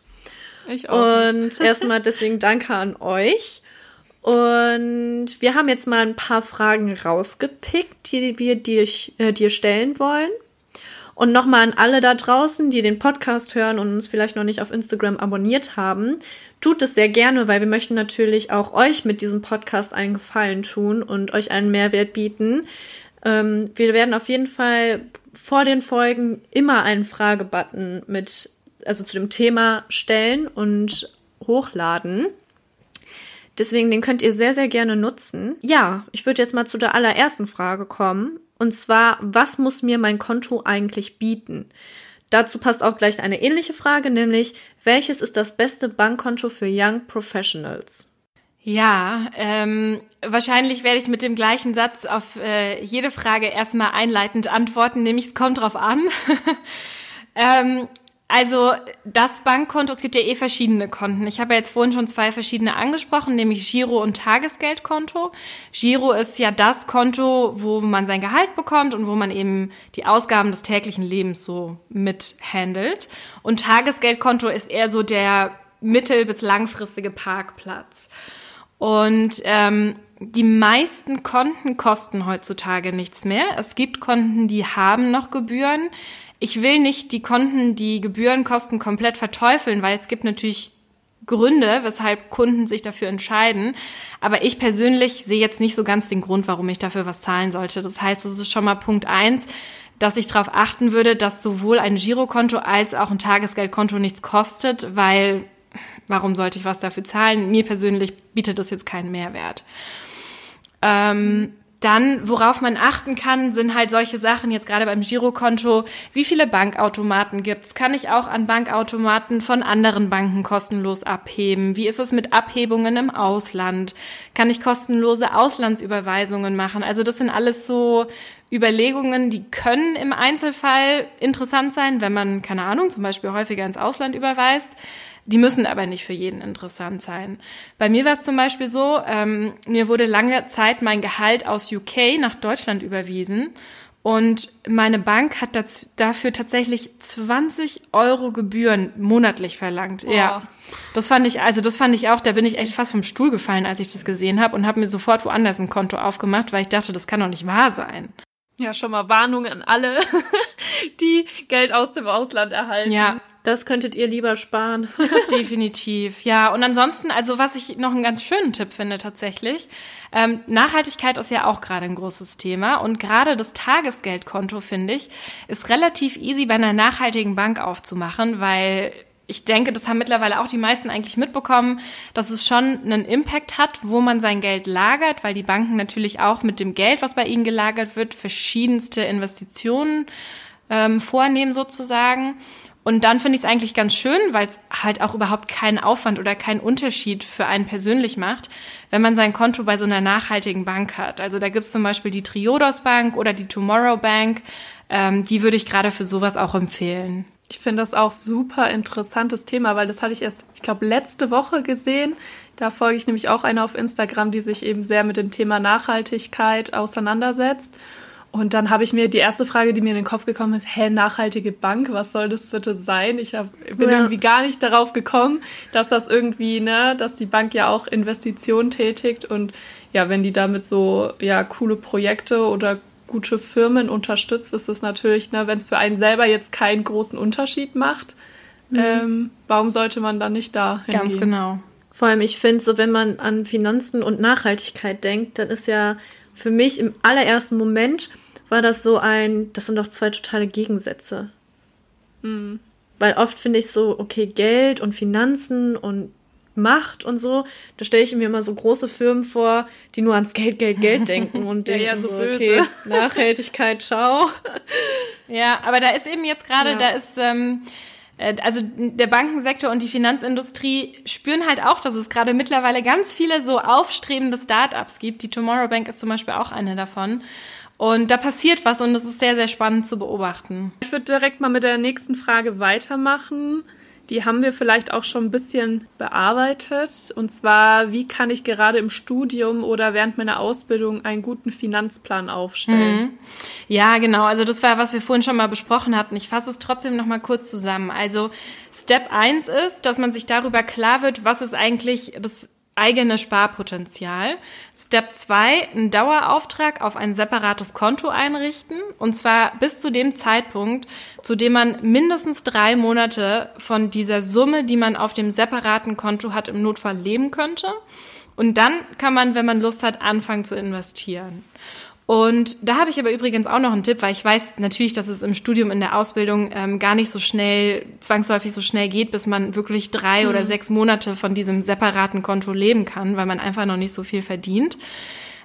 Ich auch. Und erstmal deswegen danke an euch. Und wir haben jetzt mal ein paar Fragen rausgepickt, die wir dir, äh, dir stellen wollen. Und nochmal an alle da draußen, die den Podcast hören und uns vielleicht noch nicht auf Instagram abonniert haben, tut es sehr gerne, weil wir möchten natürlich auch euch mit diesem Podcast einen Gefallen tun und euch einen Mehrwert bieten. Ähm, wir werden auf jeden Fall vor den Folgen immer einen Fragebutton mit also zu dem Thema stellen und hochladen. Deswegen, den könnt ihr sehr, sehr gerne nutzen. Ja, ich würde jetzt mal zu der allerersten Frage kommen. Und zwar, was muss mir mein Konto eigentlich bieten? Dazu passt auch gleich eine ähnliche Frage, nämlich, welches ist das beste Bankkonto für Young Professionals? Ja, ähm, wahrscheinlich werde ich mit dem gleichen Satz auf äh, jede Frage erstmal einleitend antworten, nämlich es kommt drauf an. <laughs> ähm, also das Bankkonto, es gibt ja eh verschiedene Konten. Ich habe ja jetzt vorhin schon zwei verschiedene angesprochen, nämlich Giro und Tagesgeldkonto. Giro ist ja das Konto, wo man sein Gehalt bekommt und wo man eben die Ausgaben des täglichen Lebens so mithandelt. Und Tagesgeldkonto ist eher so der mittel- bis langfristige Parkplatz. Und ähm, die meisten Konten kosten heutzutage nichts mehr. Es gibt Konten, die haben noch Gebühren ich will nicht die Konten, die Gebührenkosten komplett verteufeln, weil es gibt natürlich Gründe, weshalb Kunden sich dafür entscheiden. Aber ich persönlich sehe jetzt nicht so ganz den Grund, warum ich dafür was zahlen sollte. Das heißt, es ist schon mal Punkt eins, dass ich darauf achten würde, dass sowohl ein Girokonto als auch ein Tagesgeldkonto nichts kostet, weil warum sollte ich was dafür zahlen? Mir persönlich bietet das jetzt keinen Mehrwert. Ähm, dann, worauf man achten kann, sind halt solche Sachen, jetzt gerade beim Girokonto, wie viele Bankautomaten gibt's? Kann ich auch an Bankautomaten von anderen Banken kostenlos abheben? Wie ist es mit Abhebungen im Ausland? Kann ich kostenlose Auslandsüberweisungen machen? Also das sind alles so Überlegungen, die können im Einzelfall interessant sein, wenn man, keine Ahnung, zum Beispiel häufiger ins Ausland überweist. Die müssen aber nicht für jeden interessant sein. Bei mir war es zum Beispiel so, ähm, mir wurde lange Zeit mein Gehalt aus UK nach Deutschland überwiesen und meine Bank hat dazu, dafür tatsächlich 20 Euro Gebühren monatlich verlangt. Boah. Ja, das fand ich, also das fand ich auch, da bin ich echt fast vom Stuhl gefallen, als ich das gesehen habe und habe mir sofort woanders ein Konto aufgemacht, weil ich dachte, das kann doch nicht wahr sein. Ja, schon mal Warnung an alle, <laughs> die Geld aus dem Ausland erhalten. Ja, Das könntet ihr lieber sparen. <laughs> Definitiv, ja. Und ansonsten, also was ich noch einen ganz schönen Tipp finde tatsächlich, ähm, Nachhaltigkeit ist ja auch gerade ein großes Thema und gerade das Tagesgeldkonto, finde ich, ist relativ easy bei einer nachhaltigen Bank aufzumachen, weil ich denke, das haben mittlerweile auch die meisten eigentlich mitbekommen, dass es schon einen Impact hat, wo man sein Geld lagert, weil die Banken natürlich auch mit dem Geld, was bei ihnen gelagert wird, verschiedenste Investitionen ähm, vornehmen sozusagen. Und dann finde ich es eigentlich ganz schön, weil es halt auch überhaupt keinen Aufwand oder keinen Unterschied für einen persönlich macht, wenn man sein Konto bei so einer nachhaltigen Bank hat. Also da gibt es zum Beispiel die Triodos Bank oder die Tomorrow Bank. Ähm, die würde ich gerade für sowas auch empfehlen. Ich finde das auch super interessantes Thema, weil das hatte ich erst, ich glaube, letzte Woche gesehen. Da folge ich nämlich auch einer auf Instagram, die sich eben sehr mit dem Thema Nachhaltigkeit auseinandersetzt. Und dann habe ich mir die erste Frage, die mir in den Kopf gekommen ist, hä, nachhaltige Bank, was soll das bitte sein? Ich hab, bin ja. irgendwie gar nicht darauf gekommen, dass das irgendwie, ne, dass die Bank ja auch Investitionen tätigt und ja, wenn die damit so ja coole Projekte oder gute Firmen unterstützt, ist es natürlich, ne, wenn es für einen selber jetzt keinen großen Unterschied macht, mhm. ähm, warum sollte man dann nicht da hingehen? Ganz genau. Vor allem, ich finde, so wenn man an Finanzen und Nachhaltigkeit denkt, dann ist ja für mich im allerersten Moment war das so ein, das sind doch zwei totale Gegensätze. Mhm. Weil oft finde ich so, okay, Geld und Finanzen und Macht und so, da stelle ich mir immer so große Firmen vor, die nur ans Geld, Geld, Geld denken und denken <laughs> ja, ja, so, so okay, Nachhaltigkeit, ciao. Ja, aber da ist eben jetzt gerade, ja. da ist, ähm, äh, also der Bankensektor und die Finanzindustrie spüren halt auch, dass es gerade mittlerweile ganz viele so aufstrebende Startups gibt. Die Tomorrow Bank ist zum Beispiel auch eine davon. Und da passiert was und es ist sehr, sehr spannend zu beobachten. Ich würde direkt mal mit der nächsten Frage weitermachen. Die haben wir vielleicht auch schon ein bisschen bearbeitet. Und zwar, wie kann ich gerade im Studium oder während meiner Ausbildung einen guten Finanzplan aufstellen? Mhm. Ja, genau. Also das war, was wir vorhin schon mal besprochen hatten. Ich fasse es trotzdem noch mal kurz zusammen. Also Step 1 ist, dass man sich darüber klar wird, was ist eigentlich das eigene Sparpotenzial. Step 2, einen Dauerauftrag auf ein separates Konto einrichten. Und zwar bis zu dem Zeitpunkt, zu dem man mindestens drei Monate von dieser Summe, die man auf dem separaten Konto hat, im Notfall leben könnte. Und dann kann man, wenn man Lust hat, anfangen zu investieren. Und da habe ich aber übrigens auch noch einen Tipp, weil ich weiß natürlich, dass es im Studium, in der Ausbildung ähm, gar nicht so schnell, zwangsläufig so schnell geht, bis man wirklich drei mhm. oder sechs Monate von diesem separaten Konto leben kann, weil man einfach noch nicht so viel verdient.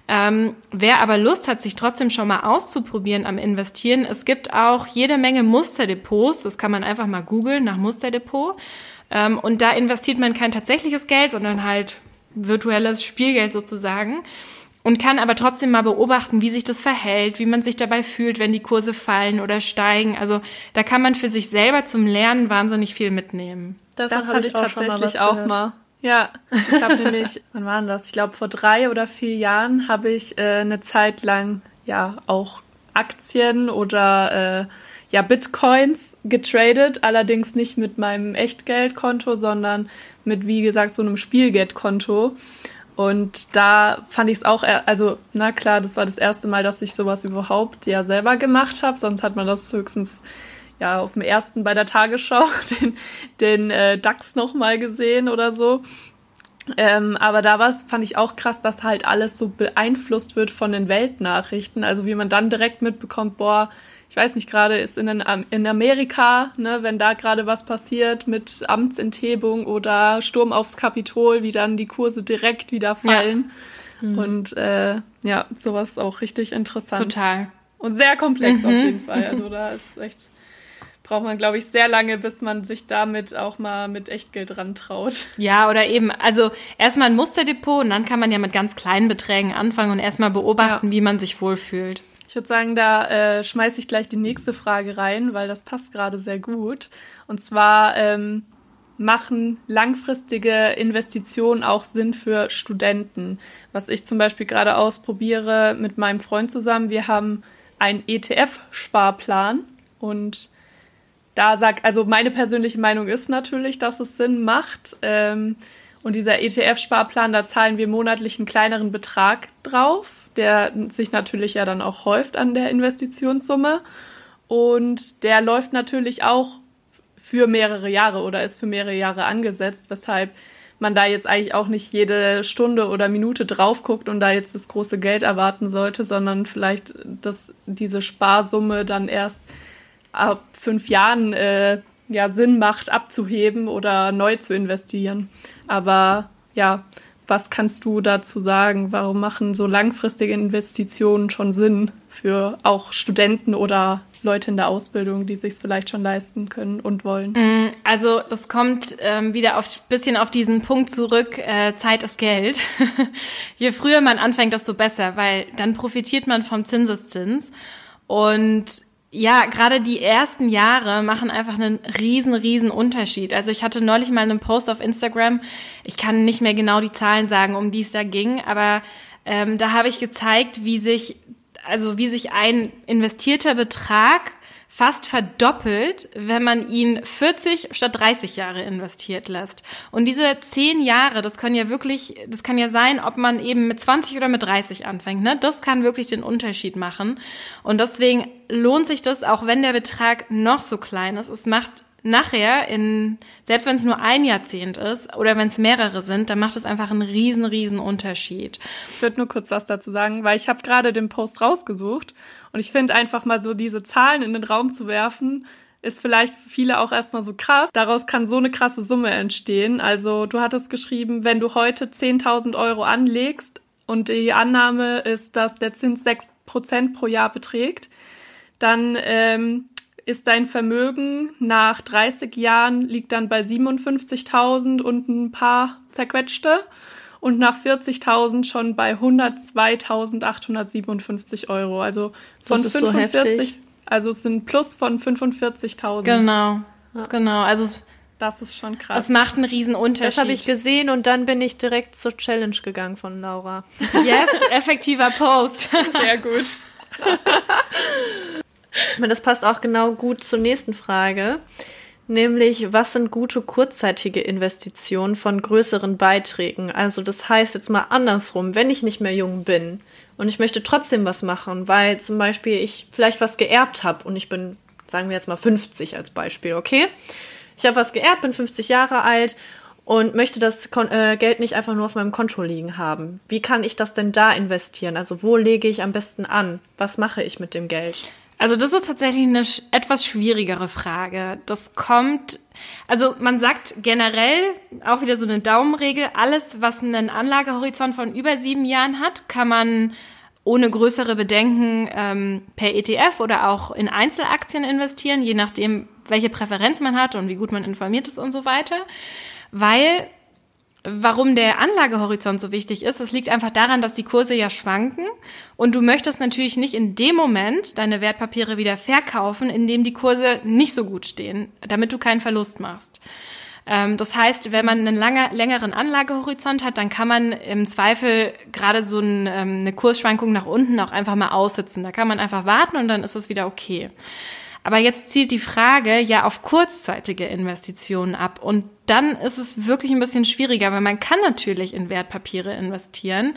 Ähm, wer aber Lust hat, sich trotzdem schon mal auszuprobieren am Investieren, es gibt auch jede Menge Musterdepots, das kann man einfach mal googeln nach Musterdepot. Ähm, und da investiert man kein tatsächliches Geld, sondern halt virtuelles Spielgeld sozusagen und kann aber trotzdem mal beobachten, wie sich das verhält, wie man sich dabei fühlt, wenn die Kurse fallen oder steigen. Also da kann man für sich selber zum Lernen wahnsinnig viel mitnehmen. Das, das hatte ich tatsächlich auch mal. Auch mal. Ja, ich habe <laughs> nämlich, wann war denn das? Ich glaube, vor drei oder vier Jahren habe ich äh, eine Zeit lang ja auch Aktien oder äh, ja Bitcoins getradet, allerdings nicht mit meinem Echtgeldkonto, sondern mit, wie gesagt, so einem Spielgeldkonto. Und da fand ich es auch, also na klar, das war das erste Mal, dass ich sowas überhaupt ja selber gemacht habe. Sonst hat man das höchstens ja auf dem ersten bei der Tagesschau <laughs> den, den äh, DAX noch mal gesehen oder so. Ähm, aber da war fand ich auch krass, dass halt alles so beeinflusst wird von den Weltnachrichten. Also wie man dann direkt mitbekommt, boah, ich weiß nicht, gerade ist in, in Amerika, ne, wenn da gerade was passiert mit Amtsenthebung oder Sturm aufs Kapitol, wie dann die Kurse direkt wieder fallen. Ja. Mhm. Und äh, ja, sowas auch richtig interessant. Total. Und sehr komplex mhm. auf jeden Fall. Also da ist echt braucht man, glaube ich, sehr lange, bis man sich damit auch mal mit Echtgeld rantraut. Ja, oder eben, also erstmal ein Musterdepot und dann kann man ja mit ganz kleinen Beträgen anfangen und erstmal beobachten, ja. wie man sich wohlfühlt. Ich würde sagen, da äh, schmeiße ich gleich die nächste Frage rein, weil das passt gerade sehr gut. Und zwar ähm, machen langfristige Investitionen auch Sinn für Studenten? Was ich zum Beispiel gerade ausprobiere mit meinem Freund zusammen. Wir haben einen ETF-Sparplan und da sagt, also meine persönliche Meinung ist natürlich, dass es Sinn macht. Ähm, und dieser ETF-Sparplan, da zahlen wir monatlich einen kleineren Betrag drauf der sich natürlich ja dann auch häuft an der Investitionssumme. Und der läuft natürlich auch für mehrere Jahre oder ist für mehrere Jahre angesetzt, weshalb man da jetzt eigentlich auch nicht jede Stunde oder Minute drauf guckt und da jetzt das große Geld erwarten sollte, sondern vielleicht, dass diese Sparsumme dann erst ab fünf Jahren äh, ja Sinn macht, abzuheben oder neu zu investieren. Aber ja, was kannst du dazu sagen? Warum machen so langfristige Investitionen schon Sinn für auch Studenten oder Leute in der Ausbildung, die sich vielleicht schon leisten können und wollen? Mm, also das kommt ähm, wieder auf bisschen auf diesen Punkt zurück, äh, Zeit ist Geld. <laughs> Je früher man anfängt, desto besser, weil dann profitiert man vom Zinseszins. Und ja, gerade die ersten Jahre machen einfach einen riesen, riesen Unterschied. Also ich hatte neulich mal einen Post auf Instagram, ich kann nicht mehr genau die Zahlen sagen, um die es da ging, aber ähm, da habe ich gezeigt, wie sich, also wie sich ein investierter Betrag fast verdoppelt, wenn man ihn 40 statt 30 Jahre investiert lässt. Und diese 10 Jahre, das können ja wirklich, das kann ja sein, ob man eben mit 20 oder mit 30 anfängt, ne? Das kann wirklich den Unterschied machen. Und deswegen lohnt sich das, auch wenn der Betrag noch so klein ist. Es macht nachher in, selbst wenn es nur ein Jahrzehnt ist oder wenn es mehrere sind, dann macht es einfach einen riesen, riesen Unterschied. Ich würde nur kurz was dazu sagen, weil ich habe gerade den Post rausgesucht und ich finde einfach mal so diese Zahlen in den Raum zu werfen, ist vielleicht für viele auch erstmal so krass. Daraus kann so eine krasse Summe entstehen. Also du hattest geschrieben, wenn du heute 10.000 Euro anlegst und die Annahme ist, dass der Zins 6% pro Jahr beträgt, dann ähm, ist dein Vermögen nach 30 Jahren liegt dann bei 57.000 und ein paar zerquetschte und nach 40.000 schon bei 102.857 Euro. Also von 45, so also es sind Plus von 45.000. Genau, ja. genau. Also das ist schon krass. Das macht einen riesen Unterschied. Das habe ich gesehen und dann bin ich direkt zur Challenge gegangen von Laura. Yes, effektiver Post. Sehr gut. <laughs> <laughs> das passt auch genau gut zur nächsten Frage. Nämlich, was sind gute kurzzeitige Investitionen von größeren Beiträgen? Also das heißt jetzt mal andersrum, wenn ich nicht mehr jung bin und ich möchte trotzdem was machen, weil zum Beispiel ich vielleicht was geerbt habe und ich bin, sagen wir jetzt mal 50 als Beispiel, okay? Ich habe was geerbt, bin 50 Jahre alt und möchte das äh, Geld nicht einfach nur auf meinem Konto liegen haben. Wie kann ich das denn da investieren? Also wo lege ich am besten an? Was mache ich mit dem Geld? Also das ist tatsächlich eine etwas schwierigere Frage. Das kommt, also man sagt generell auch wieder so eine Daumenregel, alles, was einen Anlagehorizont von über sieben Jahren hat, kann man ohne größere Bedenken ähm, per ETF oder auch in Einzelaktien investieren, je nachdem, welche Präferenz man hat und wie gut man informiert ist und so weiter. Weil warum der Anlagehorizont so wichtig ist, das liegt einfach daran, dass die Kurse ja schwanken und du möchtest natürlich nicht in dem Moment deine Wertpapiere wieder verkaufen, in dem die Kurse nicht so gut stehen, damit du keinen Verlust machst. Ähm, das heißt, wenn man einen lange, längeren Anlagehorizont hat, dann kann man im Zweifel gerade so ein, ähm, eine Kursschwankung nach unten auch einfach mal aussitzen. Da kann man einfach warten und dann ist es wieder okay. Aber jetzt zielt die Frage ja auf kurzzeitige Investitionen ab. Und dann ist es wirklich ein bisschen schwieriger, weil man kann natürlich in Wertpapiere investieren.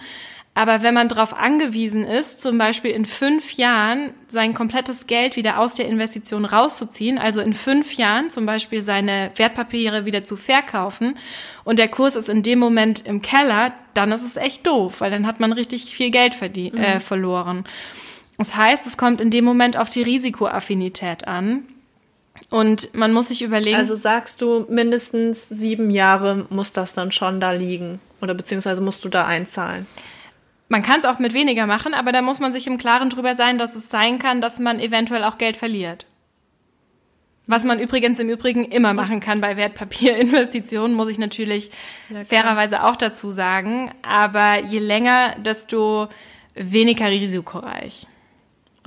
Aber wenn man darauf angewiesen ist, zum Beispiel in fünf Jahren sein komplettes Geld wieder aus der Investition rauszuziehen, also in fünf Jahren zum Beispiel seine Wertpapiere wieder zu verkaufen und der Kurs ist in dem Moment im Keller, dann ist es echt doof, weil dann hat man richtig viel Geld verdient, mhm. äh, verloren. Das heißt, es kommt in dem Moment auf die Risikoaffinität an. Und man muss sich überlegen. Also sagst du, mindestens sieben Jahre muss das dann schon da liegen. Oder beziehungsweise musst du da einzahlen. Man kann es auch mit weniger machen, aber da muss man sich im Klaren drüber sein, dass es sein kann, dass man eventuell auch Geld verliert. Was man übrigens im Übrigen immer machen kann bei Wertpapierinvestitionen, muss ich natürlich ja, fairerweise auch dazu sagen. Aber je länger, desto weniger risikoreich.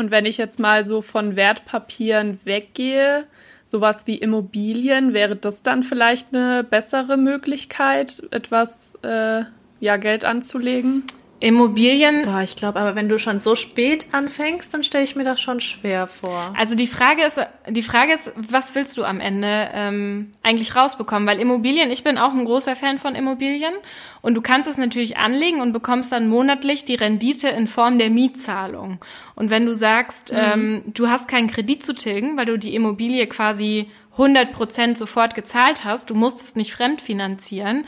Und wenn ich jetzt mal so von Wertpapieren weggehe, sowas wie Immobilien, wäre das dann vielleicht eine bessere Möglichkeit, etwas äh, ja, Geld anzulegen? Immobilien. Boah, ich glaube, aber wenn du schon so spät anfängst, dann stelle ich mir das schon schwer vor. Also die Frage ist, die Frage ist, was willst du am Ende ähm, eigentlich rausbekommen? Weil Immobilien, ich bin auch ein großer Fan von Immobilien und du kannst es natürlich anlegen und bekommst dann monatlich die Rendite in Form der Mietzahlung. Und wenn du sagst, mhm. ähm, du hast keinen Kredit zu tilgen, weil du die Immobilie quasi 100% sofort gezahlt hast, du musst es nicht fremdfinanzieren,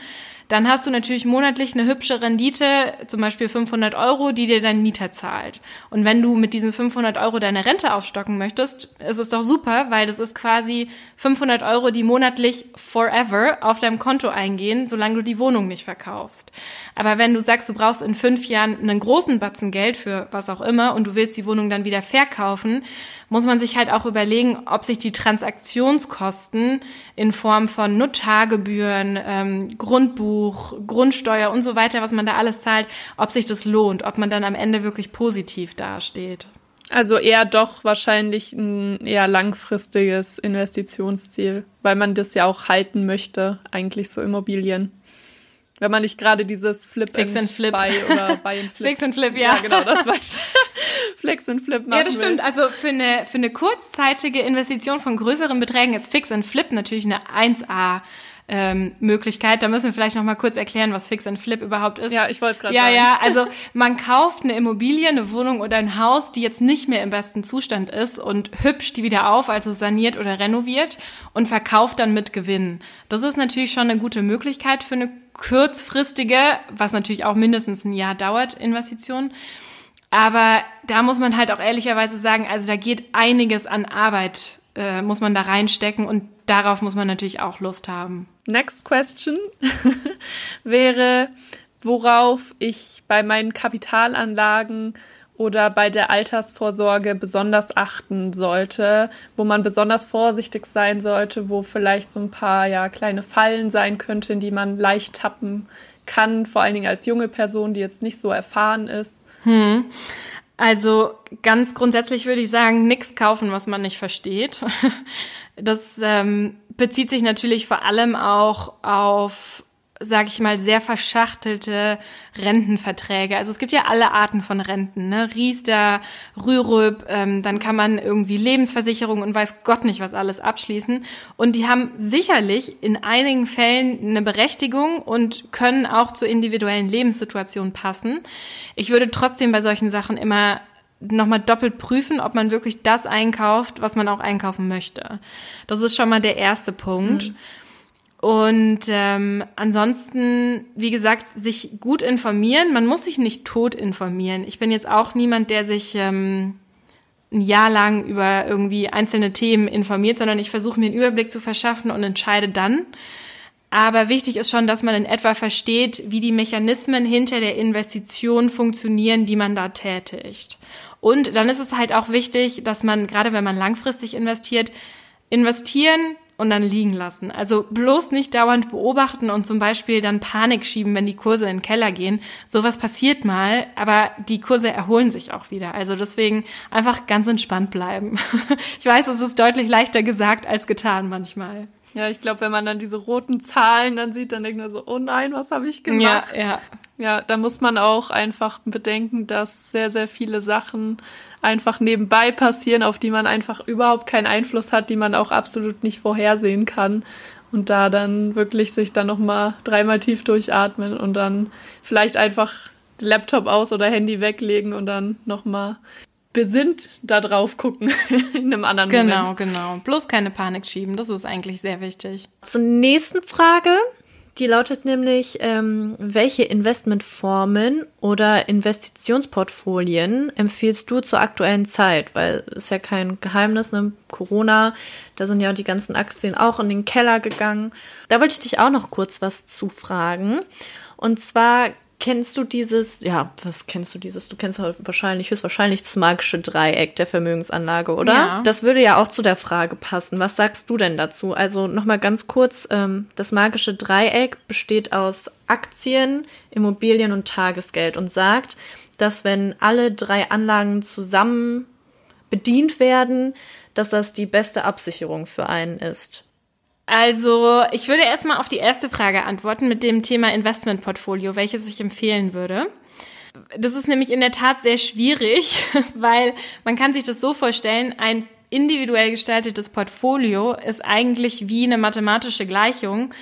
dann hast du natürlich monatlich eine hübsche Rendite, zum Beispiel 500 Euro, die dir dein Mieter zahlt. Und wenn du mit diesen 500 Euro deine Rente aufstocken möchtest, ist es doch super, weil das ist quasi 500 Euro, die monatlich forever auf deinem Konto eingehen, solange du die Wohnung nicht verkaufst. Aber wenn du sagst, du brauchst in fünf Jahren einen großen Batzen Geld für was auch immer und du willst die Wohnung dann wieder verkaufen, muss man sich halt auch überlegen, ob sich die Transaktionskosten in Form von Notargebühren, ähm, Grundbuch, Grundsteuer und so weiter, was man da alles zahlt, ob sich das lohnt, ob man dann am Ende wirklich positiv dasteht. Also eher doch wahrscheinlich ein eher langfristiges Investitionsziel, weil man das ja auch halten möchte, eigentlich so Immobilien. Wenn man nicht gerade dieses Flip Fix and, and Flip. Buy oder <laughs> Buy and Flip. Fix and Flip, ja. Ja, genau, das war ich. <laughs> Flex and Flip machen Ja, das stimmt. will. Also für eine, für eine kurzzeitige Investition von größeren Beträgen ist Fix and Flip natürlich eine 1A. Ähm, Möglichkeit. Da müssen wir vielleicht noch mal kurz erklären, was Fix and Flip überhaupt ist. Ja, ich wollte es gerade Ja, sagen. ja, <laughs> also man kauft eine Immobilie, eine Wohnung oder ein Haus, die jetzt nicht mehr im besten Zustand ist und hübscht die wieder auf, also saniert oder renoviert und verkauft dann mit Gewinn. Das ist natürlich schon eine gute Möglichkeit für eine kurzfristige, was natürlich auch mindestens ein Jahr dauert, Investition. Aber da muss man halt auch ehrlicherweise sagen, also da geht einiges an Arbeit, äh, muss man da reinstecken und darauf muss man natürlich auch Lust haben. Next question <laughs> wäre, worauf ich bei meinen Kapitalanlagen oder bei der Altersvorsorge besonders achten sollte, wo man besonders vorsichtig sein sollte, wo vielleicht so ein paar ja kleine Fallen sein könnten, die man leicht tappen kann, vor allen Dingen als junge Person, die jetzt nicht so erfahren ist. Also ganz grundsätzlich würde ich sagen, nichts kaufen, was man nicht versteht. <laughs> Das ähm, bezieht sich natürlich vor allem auch auf, sag ich mal, sehr verschachtelte Rentenverträge. Also es gibt ja alle Arten von Renten, ne? Riester, Rürup, ähm, dann kann man irgendwie Lebensversicherung und weiß Gott nicht was alles abschließen. Und die haben sicherlich in einigen Fällen eine Berechtigung und können auch zur individuellen Lebenssituation passen. Ich würde trotzdem bei solchen Sachen immer nochmal doppelt prüfen, ob man wirklich das einkauft, was man auch einkaufen möchte. Das ist schon mal der erste Punkt. Und ähm, ansonsten, wie gesagt, sich gut informieren. Man muss sich nicht tot informieren. Ich bin jetzt auch niemand, der sich ähm, ein Jahr lang über irgendwie einzelne Themen informiert, sondern ich versuche mir einen Überblick zu verschaffen und entscheide dann. Aber wichtig ist schon, dass man in etwa versteht, wie die Mechanismen hinter der Investition funktionieren, die man da tätigt. Und dann ist es halt auch wichtig, dass man, gerade wenn man langfristig investiert, investieren und dann liegen lassen. Also bloß nicht dauernd beobachten und zum Beispiel dann Panik schieben, wenn die Kurse in den Keller gehen. Sowas passiert mal, aber die Kurse erholen sich auch wieder. Also deswegen einfach ganz entspannt bleiben. <laughs> Ich weiß, es ist deutlich leichter gesagt als getan manchmal. Ja, ich glaube, wenn man dann diese roten Zahlen dann sieht, dann denkt man so, oh nein, was habe ich gemacht? Ja, ja. Ja, da muss man auch einfach bedenken, dass sehr, sehr viele Sachen einfach nebenbei passieren, auf die man einfach überhaupt keinen Einfluss hat, die man auch absolut nicht vorhersehen kann. Und da dann wirklich sich dann nochmal dreimal tief durchatmen und dann vielleicht einfach Laptop aus oder Handy weglegen und dann nochmal besinnt da drauf gucken <laughs> in einem anderen Genau, Moment. genau. Bloß keine Panik schieben, das ist eigentlich sehr wichtig. Zur nächsten Frage. Die lautet nämlich, ähm, welche Investmentformen oder Investitionsportfolien empfiehlst du zur aktuellen Zeit? Weil ist ja kein Geheimnis, ne? Corona, da sind ja die ganzen Aktien auch in den Keller gegangen. Da wollte ich dich auch noch kurz was zu fragen. Und zwar kennst du dieses, ja, was kennst du dieses? Du kennst halt wahrscheinlich, höchstwahrscheinlich das magische Dreieck der Vermögensanlage, oder? Ja. Das würde ja auch zu der Frage passen. Was sagst du denn dazu? Also nochmal ganz kurz, ähm, das magische Dreieck besteht aus Aktien, Immobilien und Tagesgeld und sagt, dass wenn alle drei Anlagen zusammen bedient werden, dass das die beste Absicherung für einen ist. Also, ich würde erstmal auf die erste Frage antworten mit dem Thema Investmentportfolio, welches ich empfehlen würde. Das ist nämlich in der Tat sehr schwierig, <laughs> weil man kann sich das so vorstellen, ein individuell gestaltetes Portfolio ist eigentlich wie eine mathematische Gleichung,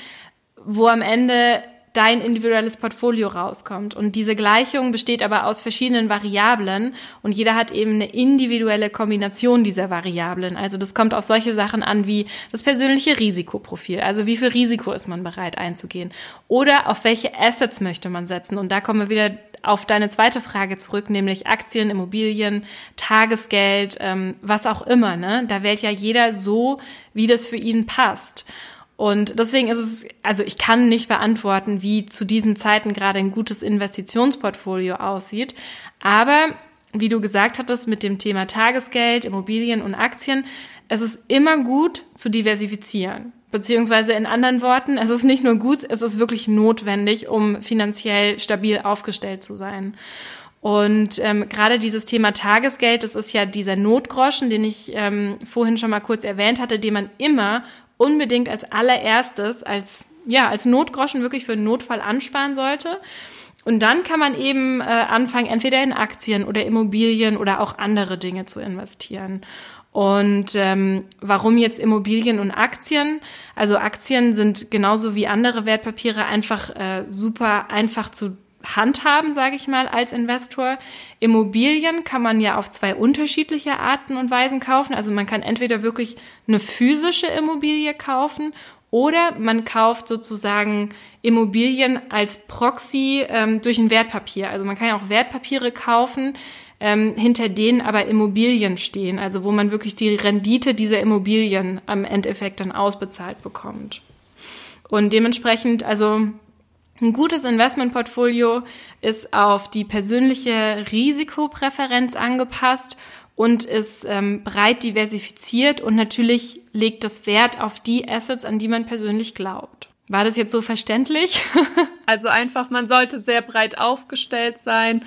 wo am Ende dein individuelles Portfolio rauskommt. Und diese Gleichung besteht aber aus verschiedenen Variablen und jeder hat eben eine individuelle Kombination dieser Variablen. Also das kommt auf solche Sachen an wie das persönliche Risikoprofil. Also wie viel Risiko ist man bereit einzugehen? Oder auf welche Assets möchte man setzen? Und da kommen wir wieder auf deine zweite Frage zurück, nämlich Aktien, Immobilien, Tagesgeld, ähm, was auch immer. Ne? Da wählt ja jeder so, wie das für ihn passt. Und deswegen ist es, also ich kann nicht beantworten, wie zu diesen Zeiten gerade ein gutes Investitionsportfolio aussieht. Aber wie du gesagt hattest, mit dem Thema Tagesgeld, Immobilien und Aktien, es ist immer gut zu diversifizieren. Beziehungsweise in anderen Worten, es ist nicht nur gut, es ist wirklich notwendig, um finanziell stabil aufgestellt zu sein. Und ähm, gerade dieses Thema Tagesgeld, das ist ja dieser Notgroschen, den ich ähm, vorhin schon mal kurz erwähnt hatte, den man immer unbedingt als allererstes, als, ja, als Notgroschen wirklich für einen Notfall ansparen sollte. Und dann kann man eben äh, anfangen, entweder in Aktien oder Immobilien oder auch andere Dinge zu investieren. Und ähm, warum jetzt Immobilien und Aktien? Also Aktien sind genauso wie andere Wertpapiere einfach äh, super einfach zu handhaben, sage ich mal, als Investor. Immobilien kann man ja auf zwei unterschiedliche Arten und Weisen kaufen. Also man kann entweder wirklich eine physische Immobilie kaufen oder man kauft sozusagen Immobilien als Proxy ähm, durch ein Wertpapier. Also man kann ja auch Wertpapiere kaufen, ähm, hinter denen aber Immobilien stehen. Also wo man wirklich die Rendite dieser Immobilien am Endeffekt dann ausbezahlt bekommt. Und dementsprechend, also ein gutes Investmentportfolio ist auf die persönliche Risikopräferenz angepasst und ist ähm, breit diversifiziert und natürlich legt das Wert auf die Assets, an die man persönlich glaubt. War das jetzt so verständlich? <laughs> also einfach, man sollte sehr breit aufgestellt sein.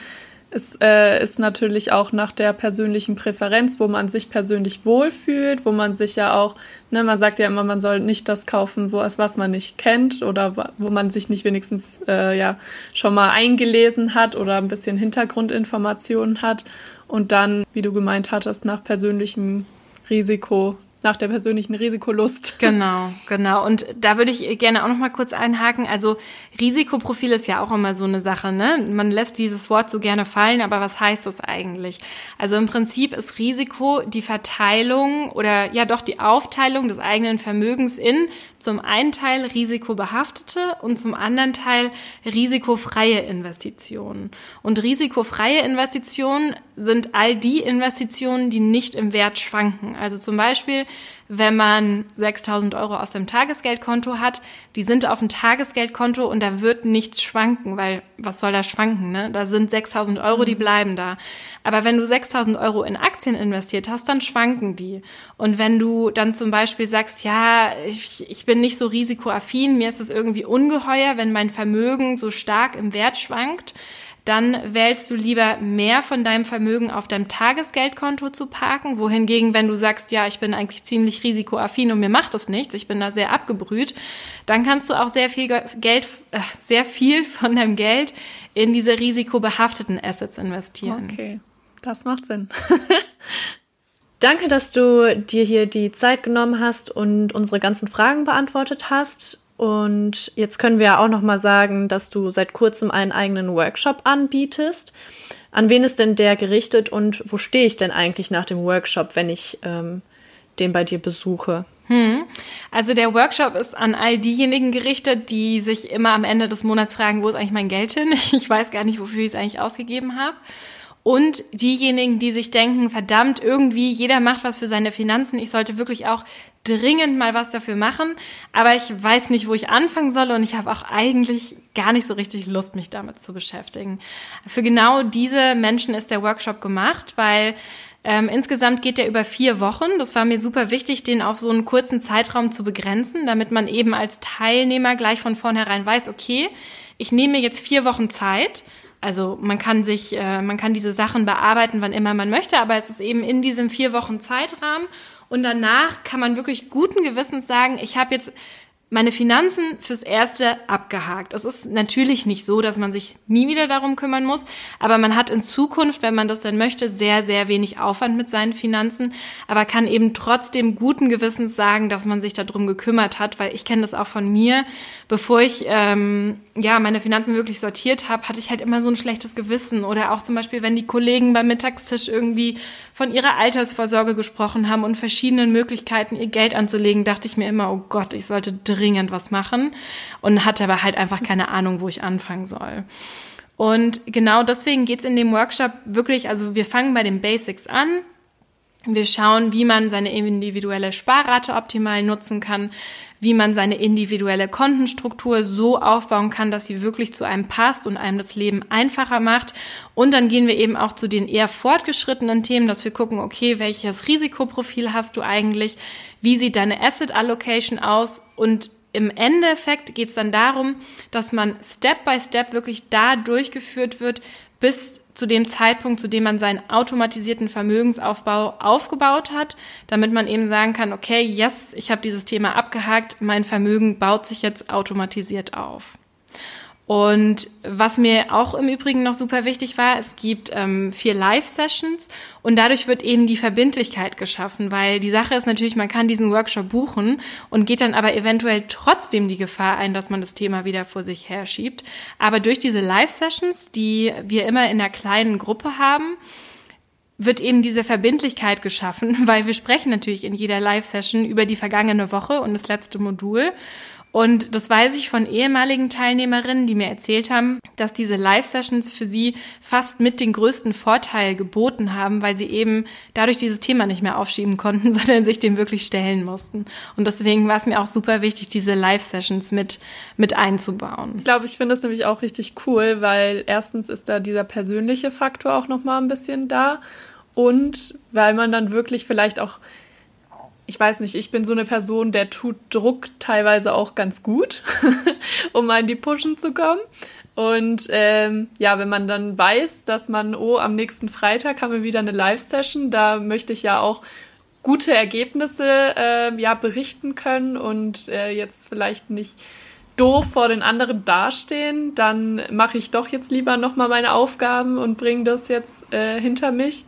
Es äh, ist natürlich auch nach der persönlichen Präferenz, wo man sich persönlich wohlfühlt, wo man sich ja auch, ne, man sagt ja immer, man soll nicht das kaufen, wo, was man nicht kennt oder wo man sich nicht wenigstens äh, ja schon mal eingelesen hat oder ein bisschen Hintergrundinformationen hat. Und dann, wie du gemeint hattest, nach persönlichem Risiko nach der persönlichen Risikolust. <laughs> Genau, genau. Und da würde ich gerne auch noch mal kurz einhaken. Also Risikoprofil ist ja auch immer so eine Sache, ne? Man lässt dieses Wort so gerne fallen, aber was heißt das eigentlich? Also im Prinzip ist Risiko die Verteilung oder ja doch die Aufteilung des eigenen Vermögens in zum einen Teil risikobehaftete und zum anderen Teil risikofreie Investitionen. Und risikofreie Investitionen sind all die Investitionen, die nicht im Wert schwanken. Also zum Beispiel wenn man 6000 Euro auf seinem Tagesgeldkonto hat, die sind auf dem Tagesgeldkonto und da wird nichts schwanken, weil was soll da schwanken, ne? Da sind 6000 Euro, die mhm. bleiben da. Aber wenn du 6000 Euro in Aktien investiert hast, dann schwanken die. Und wenn du dann zum Beispiel sagst, ja, ich, ich bin nicht so risikoaffin, mir ist es irgendwie ungeheuer, wenn mein Vermögen so stark im Wert schwankt, dann wählst du lieber mehr von deinem Vermögen auf deinem Tagesgeldkonto zu parken, wohingegen, wenn du sagst, ja, ich bin eigentlich ziemlich risikoaffin und mir macht das nichts, ich bin da sehr abgebrüht, dann kannst du auch sehr viel Geld, äh, sehr viel von deinem Geld in diese risikobehafteten Assets investieren. Okay, das macht Sinn. <laughs> Danke, dass du dir hier die Zeit genommen hast und unsere ganzen Fragen beantwortet hast. Und jetzt können wir ja auch noch mal sagen, dass du seit kurzem einen eigenen Workshop anbietest. An wen ist denn der gerichtet und wo stehe ich denn eigentlich nach dem Workshop, wenn ich ähm, den bei dir besuche? Hm. Also der Workshop ist an all diejenigen gerichtet, die sich immer am Ende des Monats fragen, wo ist eigentlich mein Geld hin? <laughs> Ich weiß gar nicht, wofür ich es eigentlich ausgegeben habe und diejenigen, die sich denken, verdammt, irgendwie jeder macht was für seine Finanzen, ich sollte wirklich auch dringend mal was dafür machen, aber ich weiß nicht, wo ich anfangen soll und ich habe auch eigentlich gar nicht so richtig Lust, mich damit zu beschäftigen. Für genau diese Menschen ist der Workshop gemacht, weil ähm, insgesamt geht der über vier Wochen. Das war mir super wichtig, den auf so einen kurzen Zeitraum zu begrenzen, damit man eben als Teilnehmer gleich von vornherein weiß, okay, ich nehme mir jetzt vier Wochen Zeit also man kann sich, äh, man kann diese Sachen bearbeiten, wann immer man möchte, aber es ist eben in diesem vier Wochen Zeitrahmen. Und danach kann man wirklich guten Gewissens sagen, ich habe jetzt meine Finanzen fürs Erste abgehakt. Es ist natürlich nicht so, dass man sich nie wieder darum kümmern muss, aber man hat in Zukunft, wenn man das dann möchte, sehr, sehr wenig Aufwand mit seinen Finanzen, aber kann eben trotzdem guten Gewissens sagen, dass man sich darum gekümmert hat, weil ich kenne das auch von mir. Bevor ich ähm, ja meine Finanzen wirklich sortiert habe, hatte ich halt immer so ein schlechtes Gewissen oder auch zum Beispiel, wenn die Kollegen beim Mittagstisch irgendwie von ihrer Altersvorsorge gesprochen haben und verschiedenen Möglichkeiten, ihr Geld anzulegen, dachte ich mir immer, oh Gott, ich sollte dringend was machen und hatte aber halt einfach keine Ahnung, wo ich anfangen soll. Und genau deswegen geht's in dem Workshop wirklich, also wir fangen bei den Basics an. Wir schauen, wie man seine individuelle Sparrate optimal nutzen kann, wie man seine individuelle Kontenstruktur so aufbauen kann, dass sie wirklich zu einem passt und einem das Leben einfacher macht. Und dann gehen wir eben auch zu den eher fortgeschrittenen Themen, dass wir gucken, okay, welches Risikoprofil hast du eigentlich? Wie sieht deine Asset Allocation aus? Und im Endeffekt geht es dann darum, dass man Step by Step wirklich da durchgeführt wird, bis zu dem Zeitpunkt, zu dem man seinen automatisierten Vermögensaufbau aufgebaut hat, damit man eben sagen kann, okay, yes, ich habe dieses Thema abgehakt, mein Vermögen baut sich jetzt automatisiert auf. Und was mir auch im Übrigen noch super wichtig war, es gibt ähm, vier Live-Sessions und dadurch wird eben die Verbindlichkeit geschaffen, weil die Sache ist natürlich, man kann diesen Workshop buchen und geht dann aber eventuell trotzdem die Gefahr ein, dass man das Thema wieder vor sich herschiebt. Aber durch diese Live-Sessions, die wir immer in einer kleinen Gruppe haben, wird eben diese Verbindlichkeit geschaffen, <laughs> weil wir sprechen natürlich in jeder Live-Session über die vergangene Woche und das letzte Modul. Und das weiß ich von ehemaligen Teilnehmerinnen, die mir erzählt haben, dass diese Live-Sessions für sie fast mit den größten Vorteil geboten haben, weil sie eben dadurch dieses Thema nicht mehr aufschieben konnten, <laughs> sondern sich dem wirklich stellen mussten. Und deswegen war es mir auch super wichtig, diese Live-Sessions mit, mit einzubauen. Ich glaube, ich finde das nämlich auch richtig cool, weil erstens ist da dieser persönliche Faktor auch nochmal ein bisschen da und weil man dann wirklich vielleicht auch ich weiß nicht, ich bin so eine Person, der tut Druck teilweise auch ganz gut, <laughs> um in die Pushen zu kommen. Und ähm, ja, wenn man dann weiß, dass man, oh, am nächsten Freitag haben wir wieder eine Live-Session, da möchte ich ja auch gute Ergebnisse äh, ja berichten können und äh, jetzt vielleicht nicht doof vor den anderen dastehen, dann mache ich doch jetzt lieber nochmal meine Aufgaben und bringe das jetzt äh, hinter mich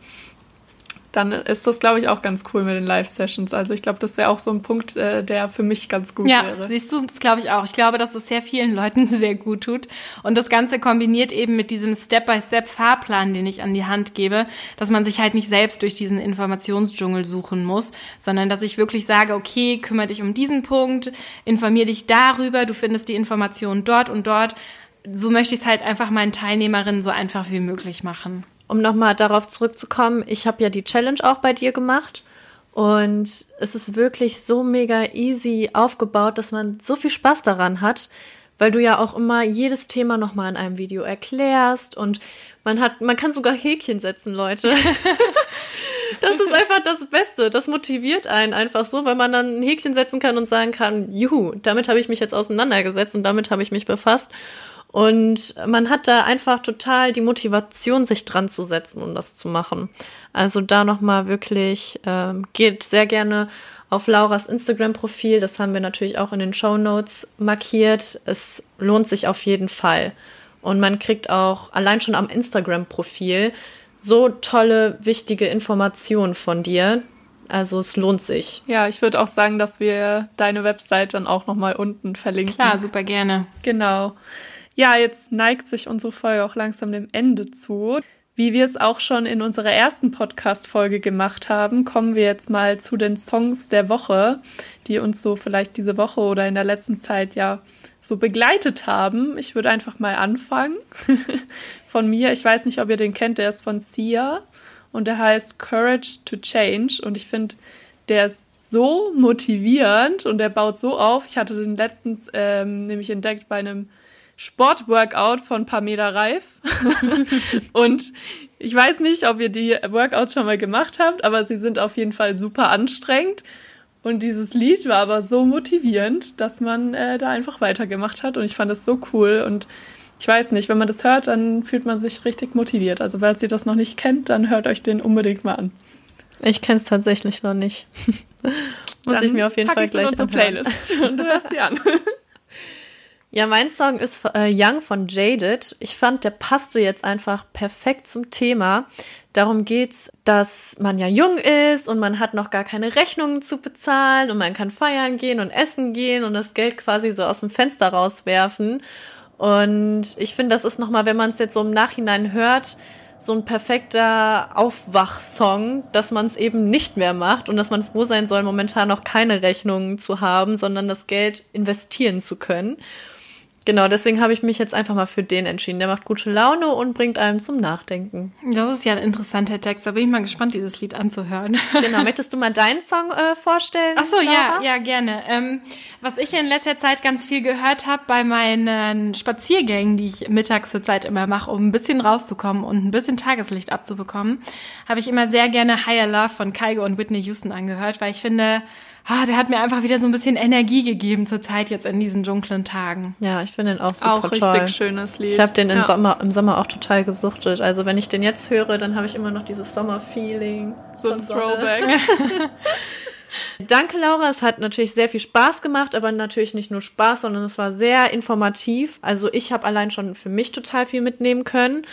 dann ist das, glaube ich, auch ganz cool mit den Live-Sessions. Also ich glaube, das wäre auch so ein Punkt, äh, der für mich ganz gut ja, wäre. Ja, siehst du, das glaube ich auch. Ich glaube, dass es sehr vielen <laughs> Leuten sehr gut tut. Und das Ganze kombiniert eben mit diesem Step-by-Step-Fahrplan, den ich an die Hand gebe, dass man sich halt nicht selbst durch diesen Informationsdschungel suchen muss, sondern dass ich wirklich sage, okay, kümmere dich um diesen Punkt, informier dich darüber, du findest die Informationen dort und dort. So möchte ich es halt einfach meinen Teilnehmerinnen so einfach wie möglich machen um nochmal darauf zurückzukommen, ich habe ja die Challenge auch bei dir gemacht und es ist wirklich so mega easy aufgebaut, dass man so viel Spaß daran hat, weil du ja auch immer jedes Thema nochmal in einem Video erklärst und man hat, man kann sogar Häkchen setzen, Leute. <laughs> das ist einfach das Beste. Das motiviert einen einfach so, weil man dann ein Häkchen setzen kann und sagen kann, juhu, damit habe ich mich jetzt auseinandergesetzt und damit habe ich mich befasst. Und man hat da einfach total die Motivation, sich dran zu setzen und das zu machen. Also da nochmal wirklich, äh, geht sehr gerne auf Lauras Instagram-Profil. Das haben wir natürlich auch in den Show Notes markiert. Es lohnt sich auf jeden Fall. Und man kriegt auch allein schon am Instagram-Profil so tolle, wichtige Informationen von dir. Also es lohnt sich. Ja, ich würde auch sagen, dass wir deine Website dann auch nochmal unten verlinken. Klar, super gerne. Genau. Ja, jetzt neigt sich unsere Folge auch langsam dem Ende zu. Wie wir es auch schon in unserer ersten Podcast-Folge gemacht haben, kommen wir jetzt mal zu den Songs der Woche, die uns so vielleicht diese Woche oder in der letzten Zeit ja so begleitet haben. Ich würde einfach mal anfangen <laughs> von mir. Ich weiß nicht, ob ihr den kennt, der ist von Sia und der heißt Courage to Change und ich finde, der ist so motivierend und der baut so auf. Ich hatte den letztens ähm, nämlich entdeckt bei einem Sportworkout von Pamela Reif. <laughs> und ich weiß nicht, ob ihr die Workouts schon mal gemacht habt, aber sie sind auf jeden Fall super anstrengend. Und dieses Lied war aber so motivierend, dass man äh, da einfach weitergemacht hat. Und ich fand es so cool. Und ich weiß nicht, wenn man das hört, dann fühlt man sich richtig motiviert. Also, falls ihr das noch nicht kennt, dann hört euch den unbedingt mal an. Ich kenne es tatsächlich noch nicht. <laughs> Muss Dann ich mir auf jeden Fall gleich anhören. Playlist und du hörst sie an. <laughs> Ja, mein Song ist äh, Young von Jaded. Ich fand, der passte jetzt einfach perfekt zum Thema. Darum geht's, dass man ja jung ist und man hat noch gar keine Rechnungen zu bezahlen und man kann feiern gehen und essen gehen und das Geld quasi so aus dem Fenster rauswerfen. Und ich finde, das ist nochmal, wenn man es jetzt so im Nachhinein hört, so ein perfekter Aufwachsong, dass man es eben nicht mehr macht und dass man froh sein soll, momentan noch keine Rechnungen zu haben, sondern das Geld investieren zu können. Genau, deswegen habe ich mich jetzt einfach mal für den entschieden. Der macht gute Laune und bringt einem zum Nachdenken. Das ist ja ein interessanter Text. Da bin ich mal gespannt, dieses Lied anzuhören. Genau, möchtest du mal deinen Song äh, vorstellen? Ach so, ja, Laura? ja, gerne. Ähm, was ich in letzter Zeit ganz viel gehört habe bei meinen Spaziergängen, die ich mittags zur Zeit immer mache, um ein bisschen rauszukommen und ein bisschen Tageslicht abzubekommen, habe ich immer sehr gerne Higher Love von Kygo und Whitney Houston angehört, weil ich finde, ah, der hat mir einfach wieder so ein bisschen Energie gegeben zur Zeit jetzt in diesen dunklen Tagen. Ja, ich finde den auch super Auch richtig toll. schönes Lied. Ich habe den im, Ja. Sommer, im Sommer auch total gesuchtet. Also wenn ich den jetzt höre, dann habe ich immer noch dieses Sommerfeeling. So ein. Throwback. <laughs> Danke, Laura. Es hat natürlich sehr viel Spaß gemacht, aber natürlich nicht nur Spaß, sondern es war sehr informativ. Also ich habe allein schon für mich total viel mitnehmen können.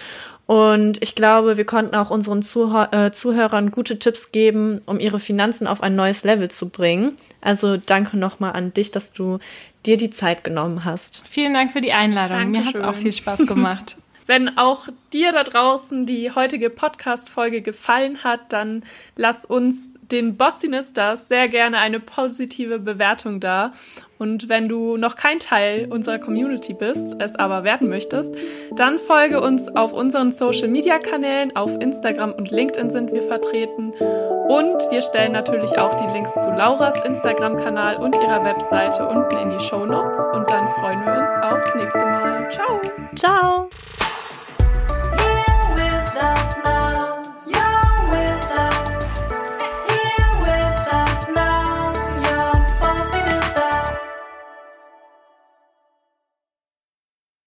Und ich glaube, wir konnten auch unseren Zuhör äh, Zuhörern gute Tipps geben, um ihre Finanzen auf ein neues Level zu bringen. Also danke nochmal an dich, dass du dir die Zeit genommen hast. Vielen Dank für die Einladung. Mir hat es Dankeschön. auch viel Spaß gemacht. <laughs> Wenn auch dir da draußen die heutige Podcast-Folge gefallen hat, dann lass uns den Bossinistas sehr gerne eine positive Bewertung da. Und wenn du noch kein Teil unserer Community bist, es aber werden möchtest, dann folge uns auf unseren Social-Media-Kanälen. Auf Instagram und LinkedIn sind wir vertreten. Und wir stellen natürlich auch die Links zu Lauras Instagram-Kanal und ihrer Webseite unten in die Show Notes. Und dann freuen wir uns aufs nächste Mal. Ciao! Ciao!